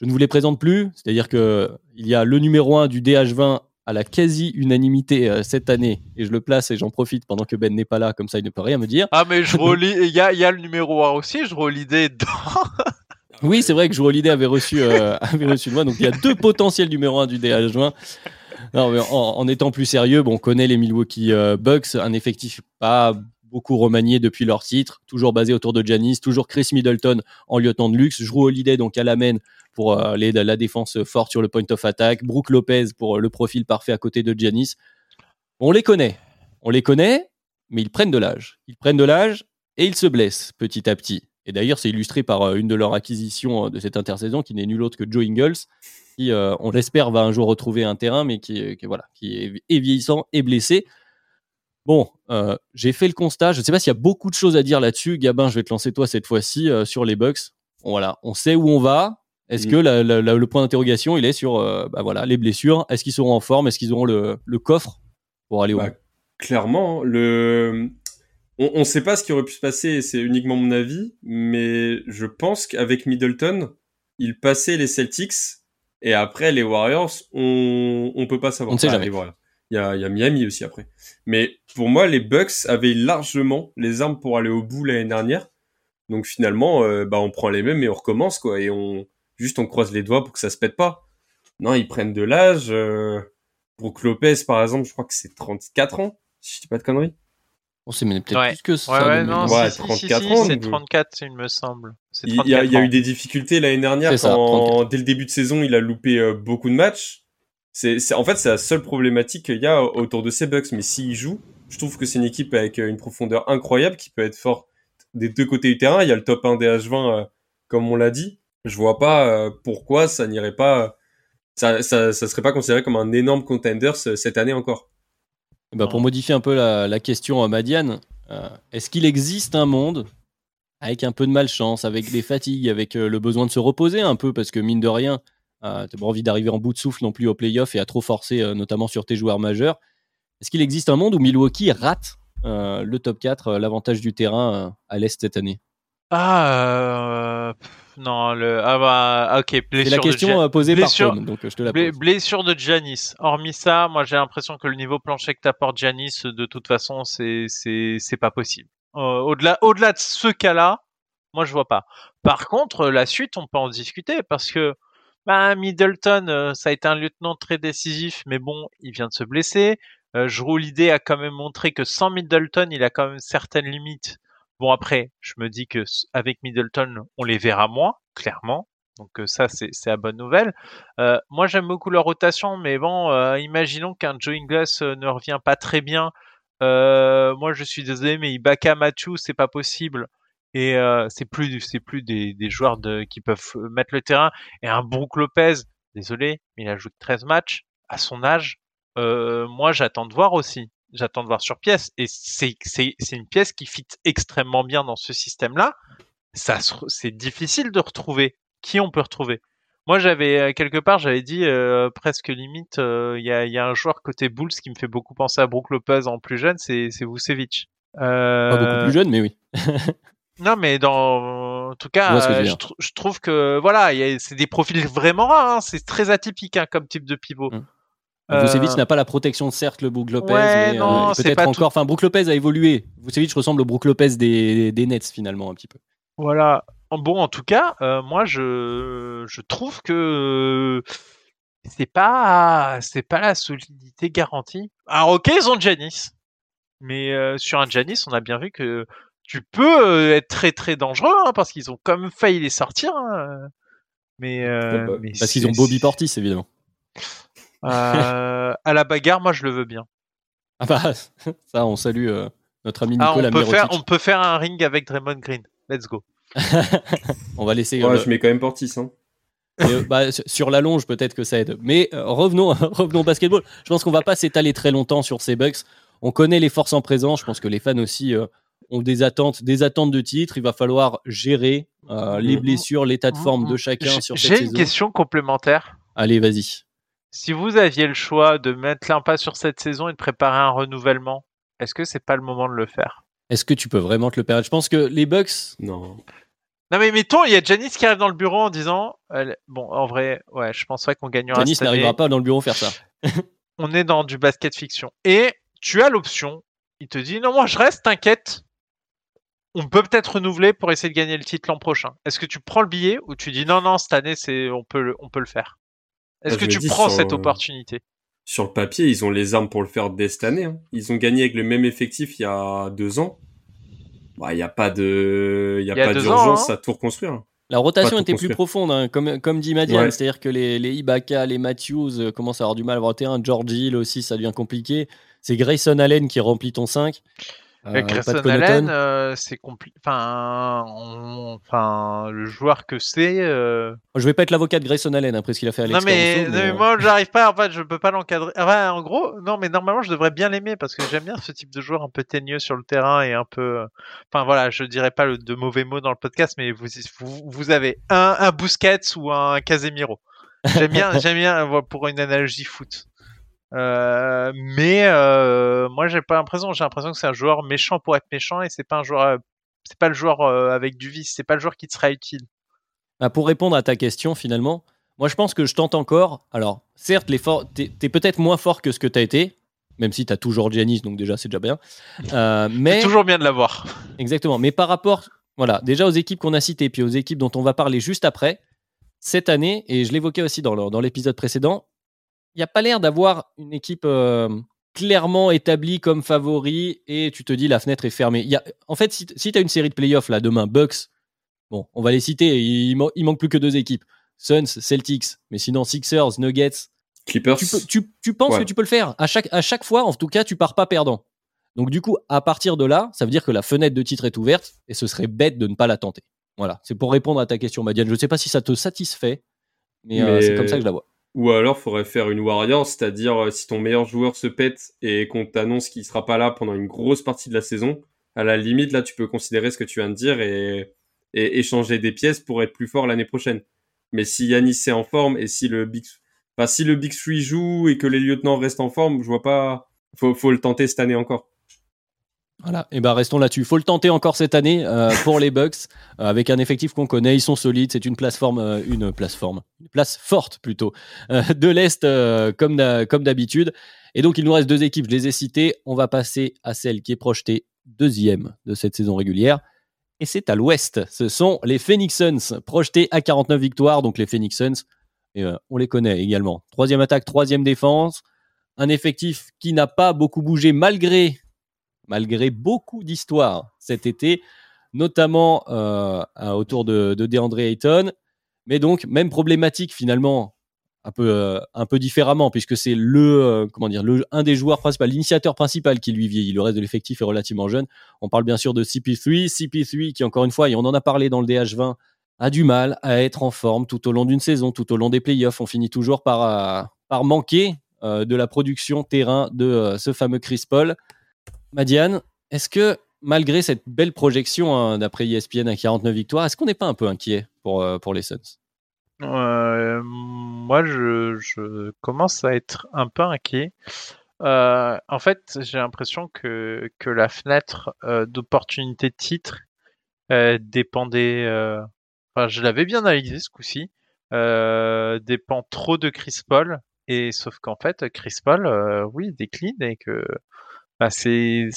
je ne vous les présente plus, c'est-à-dire que il y a le numéro 1 du DH20 à la quasi-unanimité euh, cette année, et je le place et j'en profite pendant que Ben n'est pas là, comme ça il ne peut rien me dire. Ah mais je relis, il y a, y a le numéro 1 aussi, je relis des. Oui, c'est vrai que Joe Holiday avait reçu, euh, avait reçu le moi, donc il y a deux potentiels numéro 1 du DH20. Non, mais en, en étant plus sérieux, bon, on connaît les Milwaukee euh, Bucks, un effectif pas beaucoup remanié depuis leur titre, toujours basé autour de Giannis, toujours Chris Middleton en lieutenant de luxe, Drew Holiday donc à la main pour euh, les- la défense forte sur le point of attack, Brook Lopez pour euh, le profil parfait à côté de Giannis. On les connaît, on les connaît, mais ils prennent de l'âge. Ils prennent de l'âge et ils se blessent petit à petit. Et d'ailleurs, c'est illustré par euh, une de leurs acquisitions euh, de cette intersaison, qui n'est nulle autre que Joe Ingles, qui, on l'espère, va un jour retrouver un terrain, mais qui, voilà, qui est vieillissant et blessé. Bon, euh, j'ai fait le constat. Je ne sais pas s'il y a beaucoup de choses à dire là-dessus. Gabin, je vais te lancer toi cette fois-ci euh, sur les Bucks. Voilà, on sait où on va. Est-ce Mm. que la- la- la- le point d'interrogation, il est sur euh, bah voilà, les blessures? Est-ce qu'ils seront en forme? Est-ce qu'ils auront le, le coffre pour aller au Bah, bout? Clairement, le... on ne sait pas ce qui aurait pu se passer, c'est uniquement mon avis, mais je pense qu'avec Middleton, il passait les Celtics, et après les Warriors, on ne peut pas savoir. On ne sait jamais. Il y a, y a Miami aussi après. Mais pour moi, les Bucks avaient largement les armes pour aller au bout l'année dernière. Donc finalement, euh, bah, on prend les mêmes et on recommence, quoi. Et on juste on croise les doigts pour que ça se pète pas. Non, ils prennent de l'âge. Euh... Brook Lopez, par exemple, je crois que c'est 34 ans, si je dis pas de conneries. On sait même peut-être Ouais. plus que ça. Ouais, ouais, de non, mémoire. Ouais, si, si, 34 si, si, ans, c'est donc- 34, il me semble. C'est Il y, a, 34 il y a ans. eu des difficultés l'année dernière ça, quand 34. dès le début de saison il a loupé euh, beaucoup de matchs. C'est, en fait c'est la seule problématique qu'il y a autour de ces Bucks. Mais s'il joue, je trouve que c'est une équipe avec euh, une profondeur incroyable qui peut être forte des deux côtés du terrain. Il y a le top 1 des H20 euh, comme on l'a dit. Je vois pas euh, pourquoi ça n'irait pas. Ça, ça, ça serait pas considéré comme un énorme contender ce- cette année encore. Bah, pour modifier un peu la, la question à Madiane, euh, est-ce qu'il existe un monde avec un peu de malchance, avec des fatigues, avec le besoin de se reposer un peu, parce que mine de rien, euh, tu n'as pas envie d'arriver en bout de souffle non plus au playoff et à trop forcer, euh, notamment sur tes joueurs majeurs. Est-ce qu'il existe un monde où Milwaukee rate euh, le top 4, euh, l'avantage du terrain à l'Est cette année? Ah, non, le. Ah bah, ok, C'est blessure la de question euh, posée blessure- par Tom, donc je te la pose. blessure de Giannis. Hormis ça, moi j'ai l'impression que le niveau plancher que t'apporte Giannis, de toute façon, c'est c'est c'est pas possible. Au-delà au-delà de ce cas-là, moi je vois pas. Par contre, la suite, on peut en discuter parce que bah, Middleton, euh, ça a été un lieutenant très décisif, mais bon, il vient de se blesser. Euh, Jrue l'idée a quand même montré que sans Middleton, il a quand même certaines limites. Bon après, je me dis que avec Middleton, on les verra moins, clairement. Donc euh, ça, c'est la bonne nouvelle. Euh, moi, j'aime beaucoup leur rotation, mais bon, imaginons qu'un Joe Ingles ne revient pas très bien. Moi, je suis désolé, mais Ibaka Matthew, c'est pas possible. Et euh, c'est plus, c'est plus des, des joueurs de, qui peuvent euh, mettre le terrain. Et un Brook Lopez, désolé, mais il ajoute 13 matchs à son âge. Euh, moi, j'attends de voir aussi. J'attends de voir sur pièce. Et c'est, c'est, c'est une pièce qui fit extrêmement bien dans ce système-là. Ça, se re- c'est difficile de retrouver. Qui on peut retrouver? Moi, j'avais euh, quelque part, j'avais dit euh, presque limite, euh, il y, a, y a un joueur côté Bulls qui me fait beaucoup penser à Brook Lopez en plus jeune, c'est c'est Vucevic. Euh, Pas beaucoup plus jeune, mais oui. Non, mais dans en tout cas, Je euh, je, je trouve que voilà, c'est des profils vraiment rares. hein, c'est très atypique hein, comme type de pivot. Mm. Euh, Vucevic n'a pas la protection, certes, le Brook Lopez, Ouais, mais euh, peut-être encore. Enfin, Brook Lopez a évolué. Vucevic ressemble au Brook Lopez des, des Nets, finalement, un petit peu. Voilà. Bon, en tout cas, euh, moi, je, je trouve que c'est pas, c'est pas la solidité garantie. Alors, ok, ils ont Janis, mais sur un Janis, on a bien vu que tu peux euh, être très très dangereux hein, parce qu'ils ont quand même failli les sortir. hein. Mais, euh, bah, mais Parce qu'ils ont Bobby Portis, évidemment. Euh, à la bagarre, moi, je le veux bien. Ah bah, ça, on salue euh, notre ami Ah, Nicolas on peut faire, on peut faire un ring avec Draymond Green. Let's go. On va laisser. Ouais, euh, je mets quand même Portis. Hein. Et, euh, bah, sur la longe, peut-être que ça aide. Mais euh, revenons, revenons au basketball. Je pense qu'on va pas s'étaler très longtemps sur ces Bucks. On connaît les forces en présence. Je pense que les fans aussi euh, ont des attentes, des attentes de titre. Il va falloir gérer euh, les Mhm. blessures, l'état de forme de chacun J'ai- sur cette J'ai une saison. question complémentaire. Allez, vas-y. Si vous aviez le choix de mettre l'impasse sur cette saison et de préparer un renouvellement, est-ce que c'est pas le moment de le faire? Est-ce que tu peux vraiment te le permettre? Je pense que les Bucks. Non. Non mais mettons, il y a Janice qui arrive dans le bureau en disant, elle- bon, en vrai, ouais, je pense pas qu'on gagnera année. n'arrivera pas dans le bureau faire ça. On est dans du basket fiction. Et tu as l'option. Il te dit, non, moi je reste, t'inquiète. On peut peut-être renouveler pour essayer de gagner le titre l'an prochain. Est-ce que tu prends le billet ou tu dis non, non, cette année, c'est, on peut le, on peut le faire? Est-ce que tu dis, prends sur, cette euh, opportunité? Sur le papier, ils ont les armes pour le faire dès cette année. hein. Ils ont gagné avec le même effectif il y a deux ans. Bah, Il n'y a pas de, il y a Il y a pas d'urgence ans, hein. à tout reconstruire. La rotation était plus profonde, hein, comme, comme dit Madiane. Ouais. C'est-à-dire que les, les Ibaka, les Matthews euh, commencent à avoir du mal à avoir le terrain. George Hill aussi, ça devient compliqué. C'est Grayson Allen qui remplit ton 5. Euh, Avec Grayson. Allen, euh, c'est compliqué. Enfin, on- enfin, le joueur que c'est. euh, Je vais pas être l'avocat de Grayson Allen après ce qu'il a fait à Non Alex mais, Caruso, non, mais moi j'arrive pas. En fait, je peux pas l'encadrer. Enfin, en gros, non mais normalement je devrais bien l'aimer parce que j'aime bien ce type de joueur un peu teigneux sur le terrain et un peu. Enfin voilà, je dirais pas le, de mauvais mots dans le podcast, mais vous vous, vous avez un, un Busquets ou un Casemiro. J'aime bien, j'aime bien pour une analogie foot. Euh, mais euh, moi j'ai pas l'impression, j'ai l'impression que c'est un joueur méchant pour être méchant et c'est pas un joueur, euh, c'est pas le joueur avec du vice, c'est pas le joueur qui te sera utile. bah, pour répondre à ta question finalement, moi je pense que je tente encore. Alors, certes, les t'es es, peut-être moins fort que ce que tu as été, même si tu as toujours Giannis, donc déjà c'est déjà bien. Euh, mais C'est toujours bien de l'avoir. Exactement. Mais par rapport, voilà, déjà aux équipes qu'on a citées, puis aux équipes dont on va parler juste après, cette année, et je l'évoquais aussi dans l'épisode précédent, il n'y a pas l'air d'avoir une équipe euh, clairement établie comme favori et tu te dis la fenêtre est fermée. Il y a, en fait, si, tu as une série de playoffs là demain, Bucks, bon, on va les citer, il, man- il manque plus que deux équipes. Suns, Celtics, mais sinon Sixers, Nuggets, Clippers. tu, peux- tu- tu penses Ouais. que tu peux le faire. À chaque, à chaque fois, en tout cas, tu pars pas perdant. Donc, du coup, à partir de là, ça veut dire que la fenêtre de titre est ouverte et ce serait bête de ne pas la tenter. Voilà, c'est pour répondre à ta question, Madiane. Je ne sais pas si ça te satisfait, mais, euh, Mais- c'est comme ça que je la vois. Ou alors, faudrait faire une warrior, c'est-à-dire euh, si ton meilleur joueur se pète et qu'on t'annonce qu'il sera pas là pendant une grosse partie de la saison, à la limite, là, tu peux considérer ce que tu viens de dire et, échanger des pièces pour être plus fort l'année prochaine. Mais si Yanis est en forme et si le Big, enfin, si le Big Three joue et que les lieutenants restent en forme, je vois pas, faut, faut le tenter cette année encore. Voilà, et ben restons là-dessus. Faut le tenter encore cette année euh, pour les Bucks euh, avec un effectif qu'on connaît. Ils sont solides. C'est une plateforme, euh, une plateforme, place forte plutôt de l'est comme comme d'habitude. Et donc il nous reste deux équipes. Je les ai citées. On va passer à celle qui est projetée deuxième de cette saison régulière. Et c'est à l'ouest. Ce sont les Phoenix Suns projetés à 49 victoires. Donc les Phoenix Suns, et, on les connaît également. Troisième attaque, troisième défense. Un effectif qui n'a pas beaucoup bougé malgré malgré beaucoup d'histoires cet été, notamment euh, autour de, de DeAndre Ayton. Mais donc, même problématique finalement, un peu, euh, un peu différemment, puisque c'est le, euh, comment dire, un des joueurs principaux, l'initiateur principal qui lui vieillit. Le reste de l'effectif est relativement jeune. On parle bien sûr de CP3. CP3 qui, encore une fois, et on en a parlé dans le DH20, a du mal à être en forme tout au long d'une saison, tout au long des playoffs. On finit toujours par, par manquer de la production terrain de ce fameux Chris Paul. Madiane, est-ce que malgré cette belle projection hein, d'après ESPN à 49 victoires, est-ce qu'on n'est pas un peu inquiet pour, euh, les Suns? Euh, Moi, je, commence à être un peu inquiet. Euh, en fait, j'ai l'impression que, que la fenêtre d'opportunité de titre dépendait. Enfin, je l'avais bien analysé ce coup-ci. dépend trop de Chris Paul. Et sauf qu'en fait, Chris Paul, oui, décline et que bah, c'est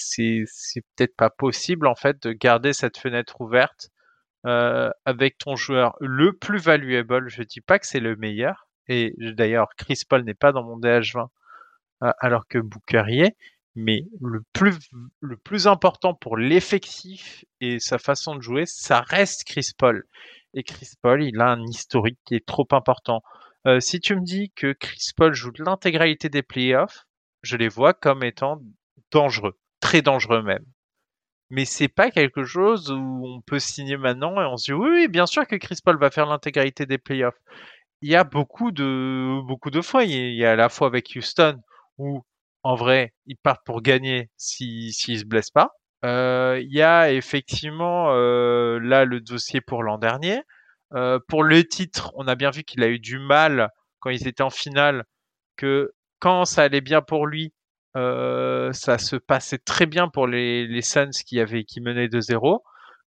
peut-être pas possible en fait de garder cette fenêtre ouverte euh, avec ton joueur le plus valuable. Je dis pas que c'est le meilleur. Et d'ailleurs, Chris Paul n'est pas dans mon DH20 euh, alors que Booker y est. Mais le plus le plus important pour l'effectif et sa façon de jouer, ça reste Chris Paul. Et Chris Paul, il a un historique qui est trop important. Euh, si tu me dis que Chris Paul joue l'intégralité des playoffs, je les vois comme étant dangereux, très dangereux même. Mais c'est pas quelque chose où on peut signer maintenant et on se dit oui, bien sûr que Chris Paul va faire l'intégralité des playoffs. Il y a beaucoup de beaucoup de fois, il y a à la fois avec Houston où en vrai ils partent pour gagner s'ils si, se blessent pas. Euh, il y a effectivement euh, là le dossier pour l'an dernier. Euh, pour le titre, on a bien vu qu'il a eu du mal quand ils étaient en finale, que quand ça allait bien pour lui, euh, ça se passait très bien pour les, les Suns qui, avaient, qui menaient 2-0.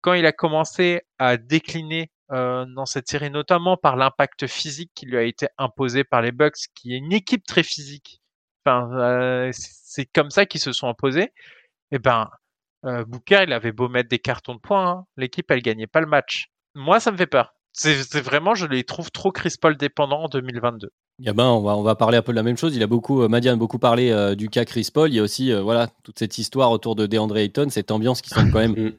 Quand il a commencé à décliner euh, dans cette série, notamment par l'impact physique qui lui a été imposé par les Bucks, qui est une équipe très physique. Enfin, euh, c'est comme ça qu'ils se sont imposés. Et eh ben, Booker, il avait beau mettre des cartons de points, hein. l'équipe, elle gagnait pas le match. Moi, ça me fait peur. C'est vraiment, je les trouve trop Chris Paul dépendants en 2022. On va, on va parler un peu de la même chose. Il a beaucoup, euh, Madiane a beaucoup parlé euh, du cas Chris Paul. Il y a aussi, euh, voilà, toute cette histoire autour de DeAndre Ayton, cette ambiance qui semble quand même mm.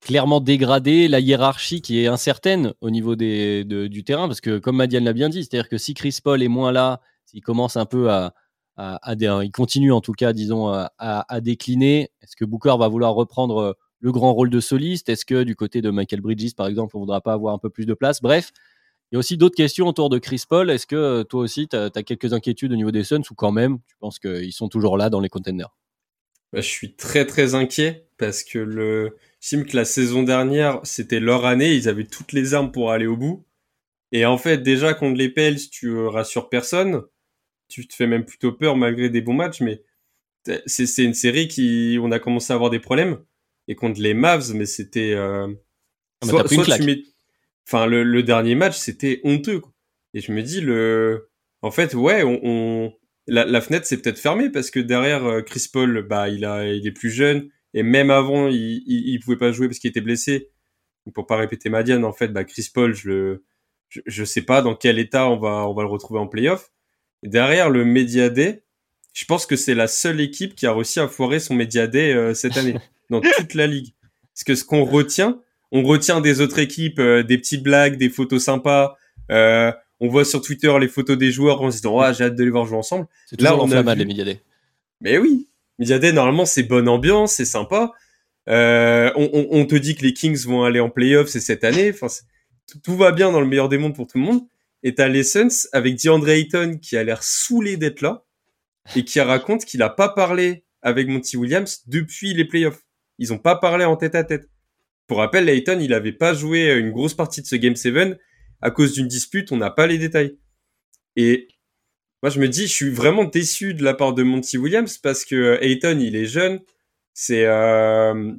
clairement dégradée, la hiérarchie qui est incertaine au niveau des, du terrain, parce que comme Madiane l'a bien dit, c'est-à-dire que si Chris Paul est moins là, s'il commence un peu à, à, il continue en tout cas, disons, à, à décliner, est-ce que Booker va vouloir reprendre le grand rôle de soliste? Est-ce que du côté de Michael Bridges, par exemple, on voudra pas avoir un peu plus de place? Bref, il y a aussi d'autres questions autour de Chris Paul. Est-ce que euh, toi aussi, tu as, quelques inquiétudes au niveau des Suns ou quand même, tu penses qu'ils sont toujours là dans les containers? Bah, Je suis très très inquiet parce que le sim que la saison dernière, c'était leur année, ils avaient toutes les armes pour aller au bout. Et en fait, déjà contre les Pels, tu rassures personne. Tu te fais même plutôt peur malgré des bons matchs, mais c'est une série qui, on a commencé à avoir des problèmes. Et contre les Mavs, mais c'était... Euh... Ah, soit, tu mets Enfin, le, le dernier match, c'était honteux. Quoi. Et je me dis, le, en fait, ouais, on, on... La, la, fenêtre s'est peut-être fermée parce que derrière euh, Chris Paul, bah, il a, il est plus jeune et même avant, il, il, pouvait pas jouer parce qu'il était blessé. pour pas répéter Madiane, en fait, bah, Chris Paul, je le, je, je, sais pas dans quel état on va, on va le retrouver en playoff. Et derrière le Media Day, je pense que c'est la seule équipe qui a réussi à foirer son Media Day euh, cette année dans toute la ligue. Parce que ce qu'on retient, on retient des autres équipes euh, des petites blagues, des photos sympas. Euh, on voit sur Twitter les photos des joueurs en se disant ah j'ai hâte de les voir jouer ensemble. C'est Là on a vu... les Mediadé. Mais oui, Mediadé normalement c'est bonne ambiance, c'est sympa. Euh, on, on, te dit que les Kings vont aller en playoff, c'est cette année. Enfin, tout, va bien dans le meilleur des mondes pour tout le monde. Et t'as les Suns avec DeAndre Ayton qui a l'air saoulé d'être là et qui raconte qu'il a pas parlé avec Monty Williams depuis les playoffs. Ils ont pas parlé en tête à tête. Pour rappel, Layton, il avait pas joué une grosse partie de ce Game 7 à cause d'une dispute, on n'a pas les détails. Et moi, je me dis, je suis vraiment déçu de la part de Monty Williams parce que Ayton, il est jeune. C'est, euh,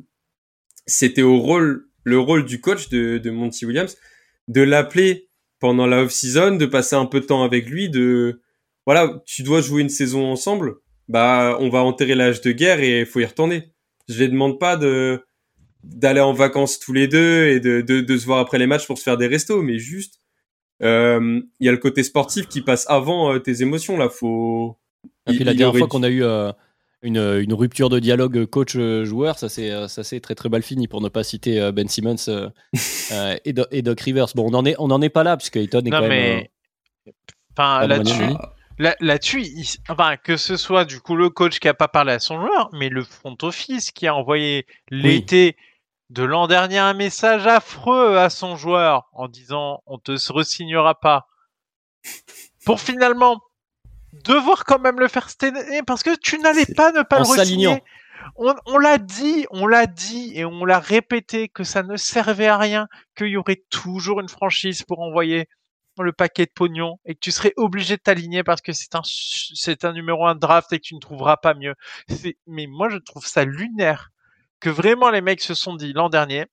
c'était au rôle, le rôle du coach de, de Monty Williams de l'appeler pendant la off-season, de passer un peu de temps avec lui, de, voilà, tu dois jouer une saison ensemble. Bah, on va enterrer l'âge de guerre et il faut y retourner. Je les demande pas de, d'aller en vacances tous les deux et de, de, de se voir après les matchs pour se faire des restos, mais juste euh, il y a le côté sportif qui passe avant euh, tes émotions là. Faut. Et puis la dernière fois qu'on a eu euh, une, une, rupture de dialogue coach-joueur, ça c'est ça c'est très très mal fini pour ne pas citer Ben Simmons et, et, Doc Rivers. Bon, on en est on en est pas là puisque Ayton est non, quand mais... même. Enfin là-dessus. Là-dessus, enfin, que ce soit du coup le coach qui a pas parlé à son joueur, mais le front office qui a envoyé l'été de l'an dernier un message affreux à son joueur en disant on te resignera pas pour finalement devoir quand même le faire cette parce que tu n'allais pas ne pas le resigner. On, on l'a dit, on l'a dit et on l'a répété que ça ne servait à rien, qu'il y aurait toujours une franchise pour envoyer le paquet de pognon et que tu serais obligé de t'aligner parce que c'est un c'est un numéro un draft et que tu ne trouveras pas mieux. Mais moi je trouve ça lunaire que vraiment les mecs se sont dit l'an dernier.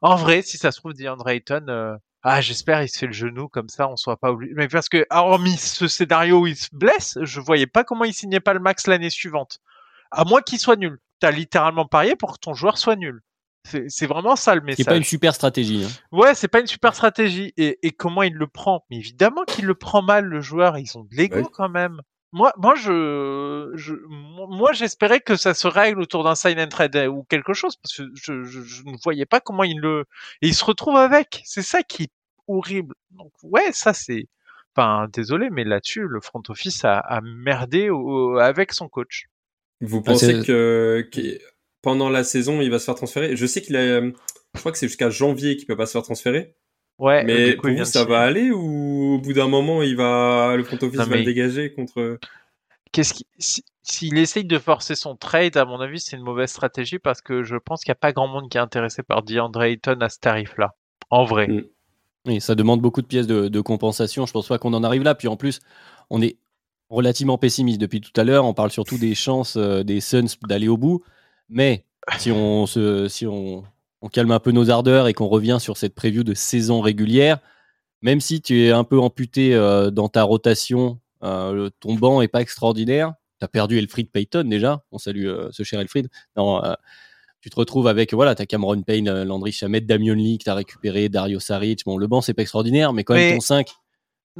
En vrai, si ça se trouve, DeAndre Ayton, euh, ah, j'espère il se fait le genou comme ça, on soit pas obligé. Mais parce que, hormis ce scénario où il se blesse, je voyais pas comment il signait pas le max l'année suivante. À moins qu'il soit nul. T'as littéralement parié pour que ton joueur soit nul. C'est vraiment ça le message. C'est pas une super stratégie. Hein. Ouais, c'est pas une super stratégie. Et, et comment il le prend? Mais évidemment qu'il le prend mal, le joueur. Ils ont de l'ego quand même moi, moi, je, je moi, j'espérais que ça se règle autour d'un sign and trade ou quelque chose parce que je, je, je, ne voyais pas comment il le, et il se retrouve avec. C'est ça qui est horrible. Donc, ouais, ça c'est, enfin, désolé, mais là-dessus, le front office a, a merdé avec son coach. Vous ah, pensez que, pendant la saison, il va se faire transférer? Je sais qu'il a, je crois que c'est jusqu'à janvier qu'il peut pas se faire transférer. Ouais. Mais pour vous, ça va aller ou au bout d'un moment, il va, le front office va le dégager contre. Qu'est-ce qui, s'il essaye de forcer son trade, à mon avis, c'est une mauvaise stratégie parce que je pense qu'il n'y a pas grand monde qui est intéressé par DeAndre Ayton à ce tarif-là. En vrai. Mm. Oui, ça demande beaucoup de pièces de, compensation. Je pense pas qu'on en arrive là. Puis en plus, on est relativement pessimiste depuis tout à l'heure. On parle surtout des chances euh, des Suns d'aller au bout. Mais si on se, si on, on calme un peu nos ardeurs et qu'on revient sur cette preview de saison régulière, même si tu es un peu amputé euh, dans ta rotation, euh, ton banc est pas extraordinaire. Tu as perdu Elfried Payton déjà. On salue euh, ce cher Elfried. Non, tu te retrouves avec voilà, Cameron Payne, Landry Chamet, Damien Lee que tu as récupéré, Dario Saric. Bon, le banc, c'est pas extraordinaire, mais quand même ton 5.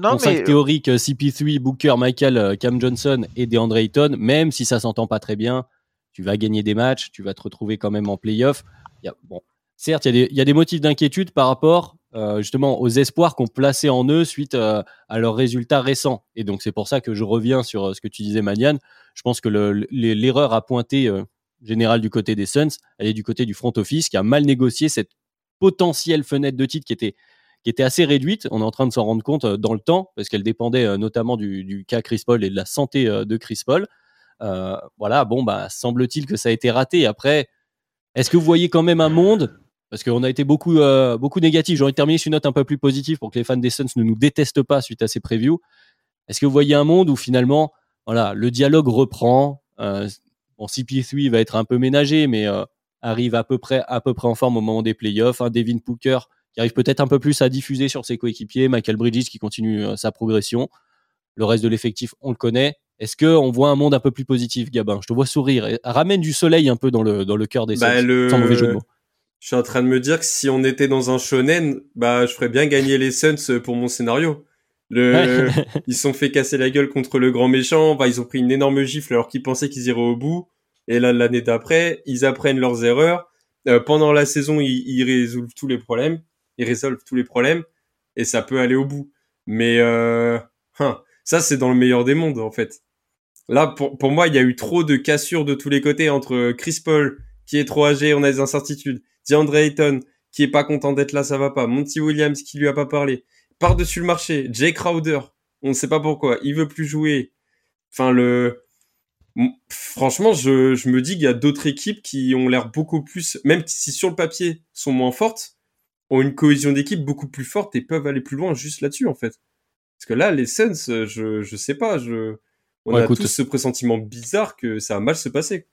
ton 5 théorique, CP3, Booker, Michael, Cam Johnson et DeAndre Ayton, même si ça s'entend pas très bien, tu vas gagner des matchs, tu vas te retrouver quand même en playoff. Y a, bon, certes, il y, a des motifs d'inquiétude par rapport euh, justement aux espoirs qu'on plaçait en eux suite euh, à leurs résultats récents. Et donc c'est pour ça que je reviens sur euh, ce que tu disais, Maniane. Je pense que l'erreur à pointer générale du côté des Suns, elle est du côté du front office qui a mal négocié cette potentielle fenêtre de titre qui était qui était assez réduite. On est en train de s'en rendre compte dans le temps parce qu'elle dépendait notamment du, du, cas Chris Paul et de la santé de Chris Paul. voilà, bon, bah semble-t-il que ça a été raté. Après, est-ce que vous voyez quand même un monde parce qu'on a été beaucoup, euh, beaucoup négatifs. De terminer sur une note un peu plus positive pour que les fans des Suns ne nous détestent pas suite à ces previews. Est-ce que vous voyez un monde où finalement, voilà, le dialogue reprend euh, Bon, CP3 va être un peu ménagé, mais euh, arrive à peu près, à peu près en forme au moment des playoffs. Hein, Devin Booker qui arrive peut-être un peu plus à diffuser sur ses coéquipiers. Michael Bridges qui continue euh, sa progression. Le reste de l'effectif, on le connaît. Est-ce que on voit un monde un peu plus positif, Gabin? Je te vois sourire. ramène du soleil un peu dans le dans le cœur des bah, Suns, sans mauvais jeu de mots. Je suis en train de me dire que si on était dans un shonen, bah je ferais bien gagner les Suns pour mon scénario. Le, ils se sont fait casser la gueule contre le grand méchant, bah ils ont pris une énorme gifle alors qu'ils pensaient qu'ils iraient au bout. Et là l'année d'après, ils apprennent leurs erreurs. Euh, pendant la saison, ils, ils, résolvent tous les problèmes, ils résolvent tous les problèmes et ça peut aller au bout. Mais euh, hein, ça c'est dans le meilleur des mondes en fait. Là pour, pour moi, il y a eu trop de cassures de tous les côtés entre Chris Paul qui est trop âgé, on a des incertitudes. DeAndre Ayton, qui est pas content d'être là, ça va pas. Monty Williams, qui lui a pas parlé. Par-dessus le marché, Jay Crowder, on ne sait pas pourquoi, il veut plus jouer. Enfin, le, Franchement, je, je me dis qu'il y a d'autres équipes qui ont l'air beaucoup plus, même si sur le papier sont moins fortes, ont une cohésion d'équipe beaucoup plus forte et peuvent aller plus loin juste là-dessus en fait. Parce que là, les Suns, je je sais pas, je on a tous ce pressentiment bizarre que ça va mal se passer.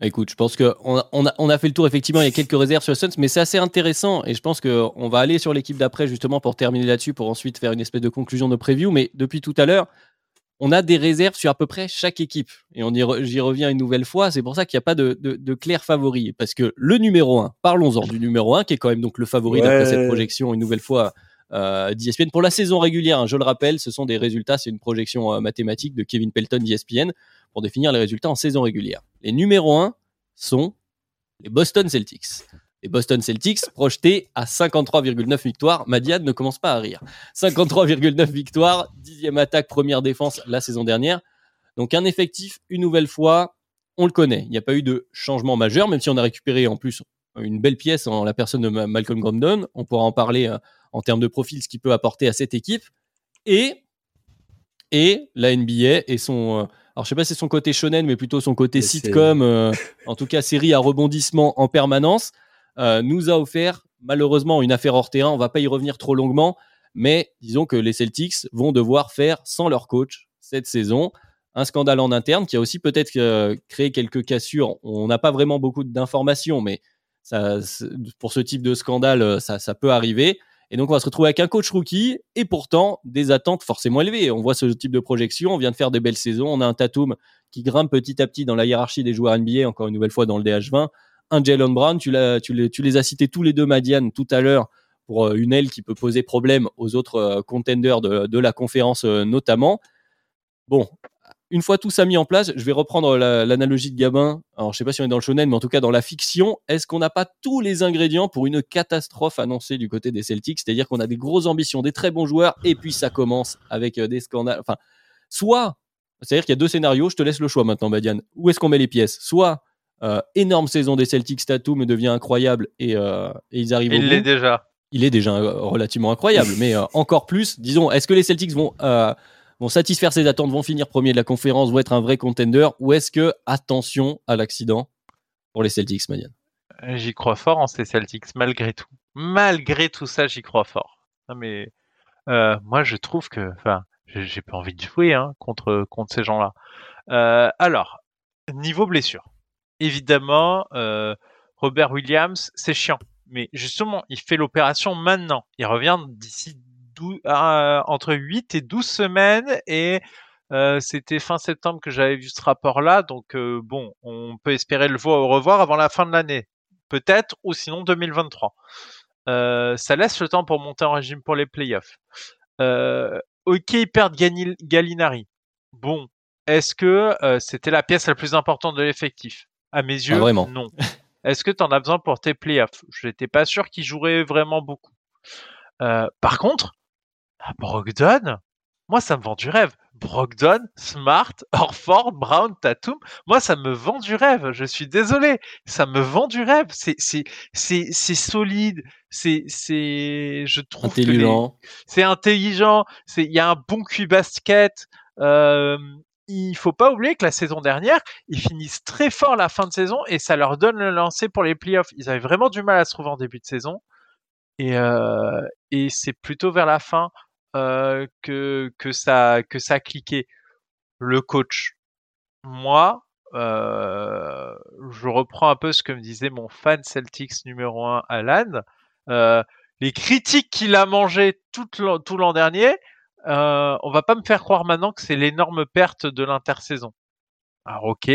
Écoute, je pense qu'on a, on a, on a, fait le tour, effectivement, il y a quelques réserves sur les Suns, mais c'est assez intéressant et je pense qu'on va aller sur l'équipe d'après justement pour terminer là-dessus, pour ensuite faire une espèce de conclusion de preview. Mais depuis tout à l'heure, on a des réserves sur à peu près chaque équipe. Et on j'y reviens une nouvelle fois. C'est pour ça qu'il n'y a pas de, de, clair favori. Parce que le numéro 1, parlons-en du numéro 1, qui est quand même donc le favori d'après cette projection, une nouvelle fois euh, d'ESPN. Pour la saison régulière, hein, je le rappelle, ce sont des résultats, c'est une projection euh, mathématique de Kevin Pelton d'ESPN pour définir les résultats en saison régulière. Les numéros 1 sont les Boston Celtics. Les Boston Celtics projetés à 53,9 victoires. Madiad ne commence pas à rire. 53,9 victoires, dixième attaque, première défense la saison dernière. Donc un effectif, une nouvelle fois, on le connaît. Il n'y a pas eu de changement majeur, même si on a récupéré en plus une belle pièce en la personne de Malcolm Brogdon. On pourra en parler euh, en termes de profil, ce qu'il peut apporter à cette équipe. Et, et la NBA et son... Alors je sais pas si c'est son côté shonen, mais plutôt son côté sitcom, euh, en tout cas série à rebondissement en permanence. Euh, nous a offert malheureusement une affaire hors terrain. On va pas y revenir trop longuement, mais disons que les Celtics vont devoir faire sans leur coach cette saison. Un scandale en interne qui a aussi peut-être euh, créé quelques cassures. On n'a pas vraiment beaucoup d'informations, mais ça, pour ce type de scandale, ça, ça peut arriver. Et donc, on va se retrouver avec un coach rookie et pourtant des attentes forcément élevées. On voit ce type de projection. On vient de faire des belles saisons. On a un Tatum qui grimpe petit à petit dans la hiérarchie des joueurs NBA, encore une nouvelle fois dans le DH20 un Jalen Brown. Tu, les as cités tous les deux, Madiane, tout à l'heure, pour euh, une aile qui peut poser problème aux autres euh, contenders de, de la conférence euh, notamment. Bon, une fois tout ça mis en place, je vais reprendre l'analogie de Gabin. Alors, je sais pas si on est dans le shonen, mais en tout cas dans la fiction, est-ce qu'on n'a pas tous les ingrédients pour une catastrophe annoncée du côté des Celtics? C'est-à-dire qu'on a des grosses ambitions, des très bons joueurs, et puis ça commence avec des scandales. Enfin, soit, c'est-à-dire qu'il y a deux scénarios. Je te laisse le choix maintenant, Madiane. Où est-ce qu'on met les pièces? Soit euh, énorme saison des Celtics Tatum devient incroyable et, euh, et ils arrivent. Il l'est déjà. Il est déjà euh, relativement incroyable, mais encore plus. Disons, est-ce que les Celtics vont vont satisfaire ses attentes, vont finir premier de la conférence, vont être un vrai contender, ou est-ce que attention à l'accident pour les Celtics, Marianne J'y crois fort en ces Celtics, malgré tout. Malgré tout ça, j'y crois fort. Mais moi, je trouve que, enfin, j'ai pas envie de jouer hein, contre contre ces gens-là. alors, niveau blessure évidemment, euh, Robert Williams, c'est chiant. Mais justement, il fait l'opération maintenant. Il revient d'ici euh, entre 8 et 12 semaines et euh, c'était fin septembre que j'avais vu ce rapport-là. Donc bon, on peut espérer le voir, au revoir avant la fin de l'année. Peut-être, ou sinon 2023. ça laisse le temps pour monter en régime pour les playoffs. ok, ils perdent Gallinari. Bon, est-ce que c'était la pièce la plus importante de l'effectif? À mes yeux, non. Est-ce que tu en as besoin pour tes playoffs? Je n'étais pas sûr qu'il jouerait vraiment beaucoup. Euh, par contre, Brogdon, moi ça me vend du rêve. Brogdon, Smart, Orford, Brown, Tatum, moi ça me vend du rêve. Je suis désolé, ça me vend du rêve. C'est c'est c'est c'est solide, c'est c'est je trouve intelligent. C'est intelligent. C'est il y a un bon QI basket. Euh, il faut pas oublier que la saison dernière, ils finissent très fort la fin de saison et ça leur donne le lancer pour les playoffs. Ils avaient vraiment du mal à se trouver en début de saison et, euh, et c'est plutôt vers la fin que que ça que ça a cliqué. Le coach, moi, euh, je reprends un peu ce que me disait mon fan Celtics numéro 1 Alan. Euh, les critiques qu'il a mangé tout l'an dernier, euh, on va pas me faire croire maintenant que c'est l'énorme perte de l'intersaison. Alors ok,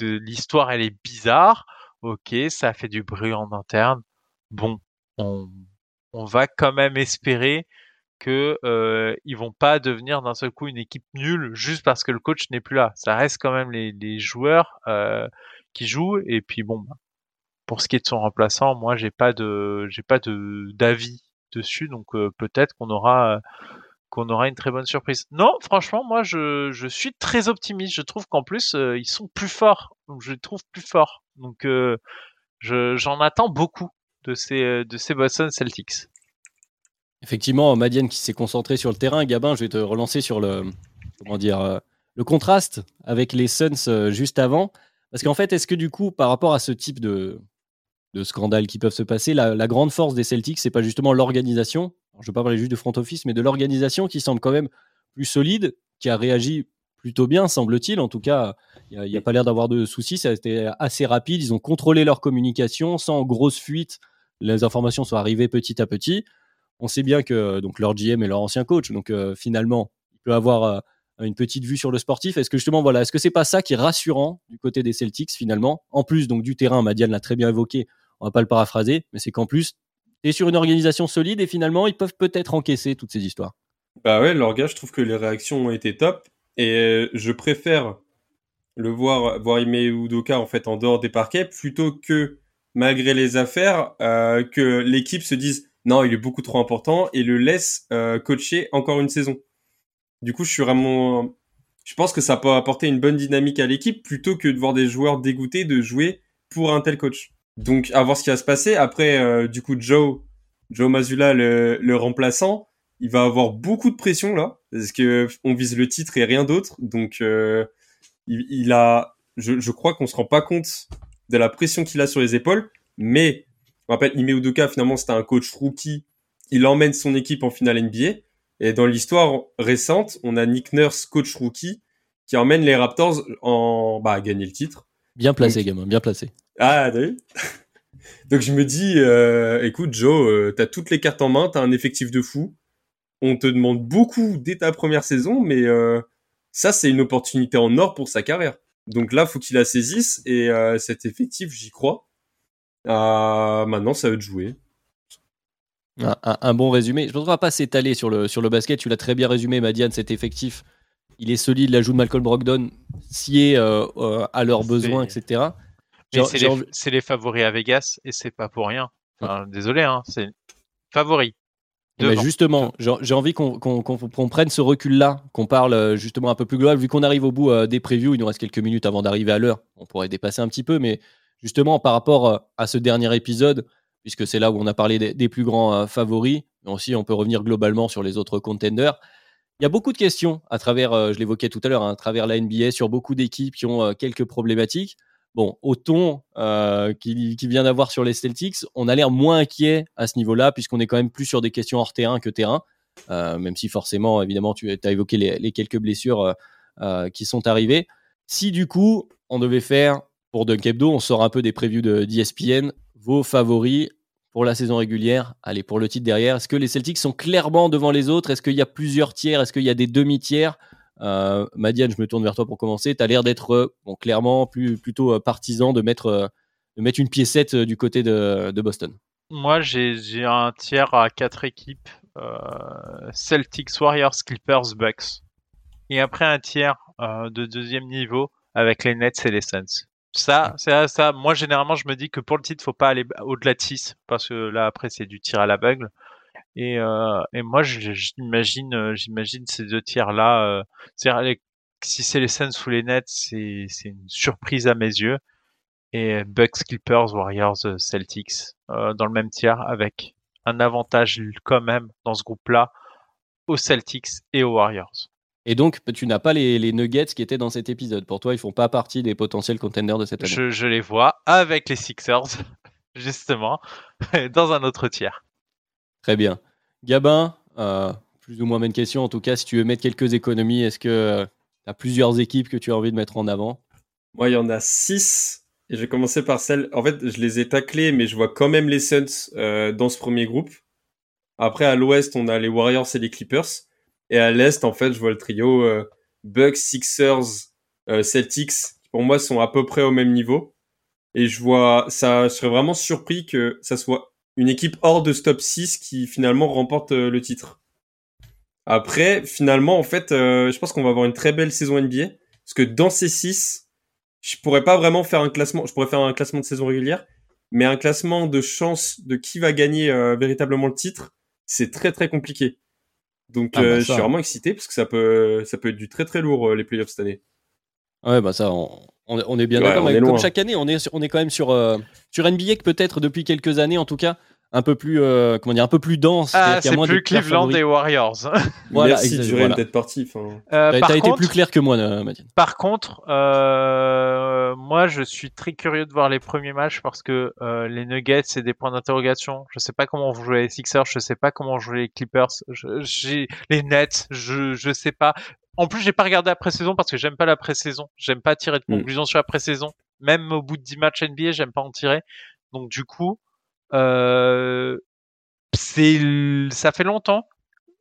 l'histoire elle est bizarre. Ok, ça fait du bruit en interne. Bon, on, va quand même espérer que euh, ils vont pas devenir d'un seul coup une équipe nulle juste parce que le coach n'est plus là. Ça reste quand même les, joueurs euh, qui jouent. Et puis bon, bah, pour ce qui est de son remplaçant, moi j'ai pas de j'ai pas de d'avis dessus. Donc euh, peut-être qu'on aura qu'on aura une très bonne surprise. Non, franchement, moi, je, je suis très optimiste. Je trouve qu'en plus, euh, ils sont plus forts. Donc, je les trouve plus forts. Donc, euh, j'en attends beaucoup de ces, de ces Boston Celtics. Effectivement, Madiane qui s'est concentré sur le terrain. Gabin, je vais te relancer sur le, comment dire, euh, le contraste avec les Suns euh, juste avant. Parce qu'en fait, est-ce que du coup, par rapport à ce type de, de scandales qui peuvent se passer, la, grande force des Celtics, c'est pas justement l'organisation? Je ne veux pas parler juste de front office, mais de l'organisation qui semble quand même plus solide, qui a réagi plutôt bien, semble-t-il. En tout cas, il n'y a, a, pas l'air d'avoir de soucis. Ça a été assez rapide. Ils ont contrôlé leur communication sans grosse fuite. Les informations sont arrivées petit à petit. On sait bien que donc leur GM est leur ancien coach, donc euh, finalement, il peut avoir euh, une petite vue sur le sportif. Est-ce que justement, voilà, est-ce que c'est pas ça qui est rassurant du côté des Celtics finalement? En plus donc du terrain, Madiane l'a très bien évoqué. On va pas le paraphraser, mais c'est qu'en plus, es sur une organisation solide et finalement, ils peuvent peut-être encaisser toutes ces histoires. Bah ouais, leur je trouve que les réactions ont été top et euh, je préfère le voir voir Ime Udoka en fait en dehors des parquets plutôt que malgré les affaires euh, que l'équipe se dise non il est beaucoup trop important et le laisse euh, coacher encore une saison. Du coup je suis vraiment je pense que ça peut apporter une bonne dynamique à l'équipe plutôt que de voir des joueurs dégoûtés de jouer pour un tel coach. Donc à voir ce qui va se passer. Après euh, du coup Joe Joe Mazula le, remplaçant il va avoir beaucoup de pression là parce que on vise le titre et rien d'autre. Donc euh, il, il, a, je, je crois qu'on se rend pas compte de la pression qu'il a sur les épaules. Mais on rappelle, Ime Udoka finalement c'était un coach rookie. Il emmène son équipe en finale NBA. Et dans l'histoire récente, on a Nick Nurse, coach rookie, qui emmène les Raptors en bah, à gagner le titre. Bien placé, Donc, gamin, bien placé. Ah, t'as vu? Donc je me dis, euh, écoute Joe, euh, t'as toutes les cartes en main, t'as un effectif de fou on te demande beaucoup dès ta première saison, mais euh, ça, c'est une opportunité en or pour sa carrière. Donc là, faut qu'il la saisisse et cet effectif, j'y crois. Euh, maintenant, ça veut de jouer. Un, un, un, bon résumé. Je ne voudrais pas s'étaler sur le, sur le basket. Tu l'as très bien résumé, Madiane, cet effectif. Il est solide. L'ajout de Malcolm Brogdon scié euh, euh, à leurs besoins, etc. C'est les, les, favoris à Vegas et c'est pas pour rien. Enfin, désolé, hein, c'est favori. Mais justement, j'ai envie qu'on qu qu prenne ce recul-là, qu'on parle euh, justement un peu plus global. Vu qu'on arrive au bout des previews, il nous reste quelques minutes avant d'arriver à l'heure. On pourrait dépasser un petit peu, mais justement par rapport euh, à ce dernier épisode, puisque c'est là où on a parlé des, plus grands euh, favoris, mais aussi on peut revenir globalement sur les autres contenders. Il y a beaucoup de questions à travers, euh, je l'évoquais tout à l'heure, hein, à travers la NBA sur beaucoup d'équipes qui ont quelques problématiques. Bon, au ton euh, qui vient d'avoir sur les Celtics, on a l'air moins inquiet à ce niveau-là, puisqu'on est quand même plus sur des questions hors terrain que terrain, même si forcément, évidemment, tu as évoqué les, quelques blessures qui sont arrivées. Si du coup, on devait faire, pour Dunk Hebdo, on sort un peu des previews d'ESPN, de, vos favoris pour la saison régulière, allez, pour le titre derrière, est-ce que les Celtics sont clairement devant les autres? Est-ce qu'il y a plusieurs tiers? Est-ce qu'il y a des demi-tiers? Euh, Madiane, je me tourne vers toi pour commencer. Tu as l'air d'être euh, clairement plus, plutôt euh, partisan de mettre, mettre une piécette du côté de, de Boston. Moi, j'ai un tiers à quatre équipes Celtics, Warriors, Clippers, Bucks. Et après un tiers de deuxième niveau avec les Nets et les Suns. Ça, c'est ça. Moi, généralement, je me dis que pour le titre, faut pas aller au-delà de 6 parce que là, après, c'est du tir à l'aveugle. Et, euh, et moi, j'imagine, euh, j'imagine ces deux tiers-là. Euh, c'est-à-dire, si c'est les Suns ou les Nets, c'est une surprise à mes yeux. Et Bucks, Clippers, Warriors, Celtics dans le même tiers avec un avantage quand même dans ce groupe-là aux Celtics et aux Warriors. Et donc, tu n'as pas les, les, Nuggets qui étaient dans cet épisode. Pour toi, ils font pas partie des potentiels contenders de cette année. Je, je les vois avec les Sixers, justement, dans un autre tiers. Très bien. Gabin, euh, plus ou moins même question. En tout cas, si tu veux mettre quelques économies, est-ce que euh, tu as plusieurs équipes que tu as envie de mettre en avant? Moi, il y en a six. Et je vais commencer par celle. En fait, je les ai taclées, mais je vois quand même les Suns euh, dans ce premier groupe. Après, à l'ouest, on a les Warriors et les Clippers. Et à l'est, en fait, je vois le trio euh, Bucks, Sixers, euh, Celtics, qui pour moi sont à peu près au même niveau. Et je vois, ça, je serais vraiment surpris que ça soit une équipe hors de top 6 qui finalement remporte euh, le titre. Après, finalement, en fait, euh, je pense qu'on va avoir une très belle saison NBA. Parce que dans ces 6, je pourrais pas vraiment faire un classement. Je pourrais faire un classement de saison régulière. Mais un classement de chance de qui va gagner euh, véritablement le titre, c'est très très compliqué. Donc ah bah euh, je suis vraiment excité parce que ça peut, ça peut être du très très lourd les playoffs cette année. Ouais, bah ça, on, on est bien Ouais, d'accord. Comme loin. chaque année, on est, on est quand même sur, euh, sur NBA que peut-être depuis quelques années, en tout cas, un peu plus, euh, comment dire, un peu plus dense. Ah, c'est plus Cleveland favoris. et Warriors. Voilà, Merci exact- voilà. d'être parti. enfin. Euh, T'as été contre- plus clair que moi, euh, Mathieu. Par contre, euh, moi, je suis très curieux de voir les premiers matchs parce que euh, les Nuggets, c'est des points d'interrogation. Je sais pas comment vont jouer les Sixers, je sais pas comment jouer les Clippers, je, j'ai les Nets, je je sais pas. En plus, j'ai pas regardé la pré-saison parce que j'aime pas la pré-saison. J'aime pas tirer de Mm. conclusions sur la pré-saison. Même au bout de 10 matchs NBA, j'aime pas en tirer. Donc du coup, euh, ça fait longtemps.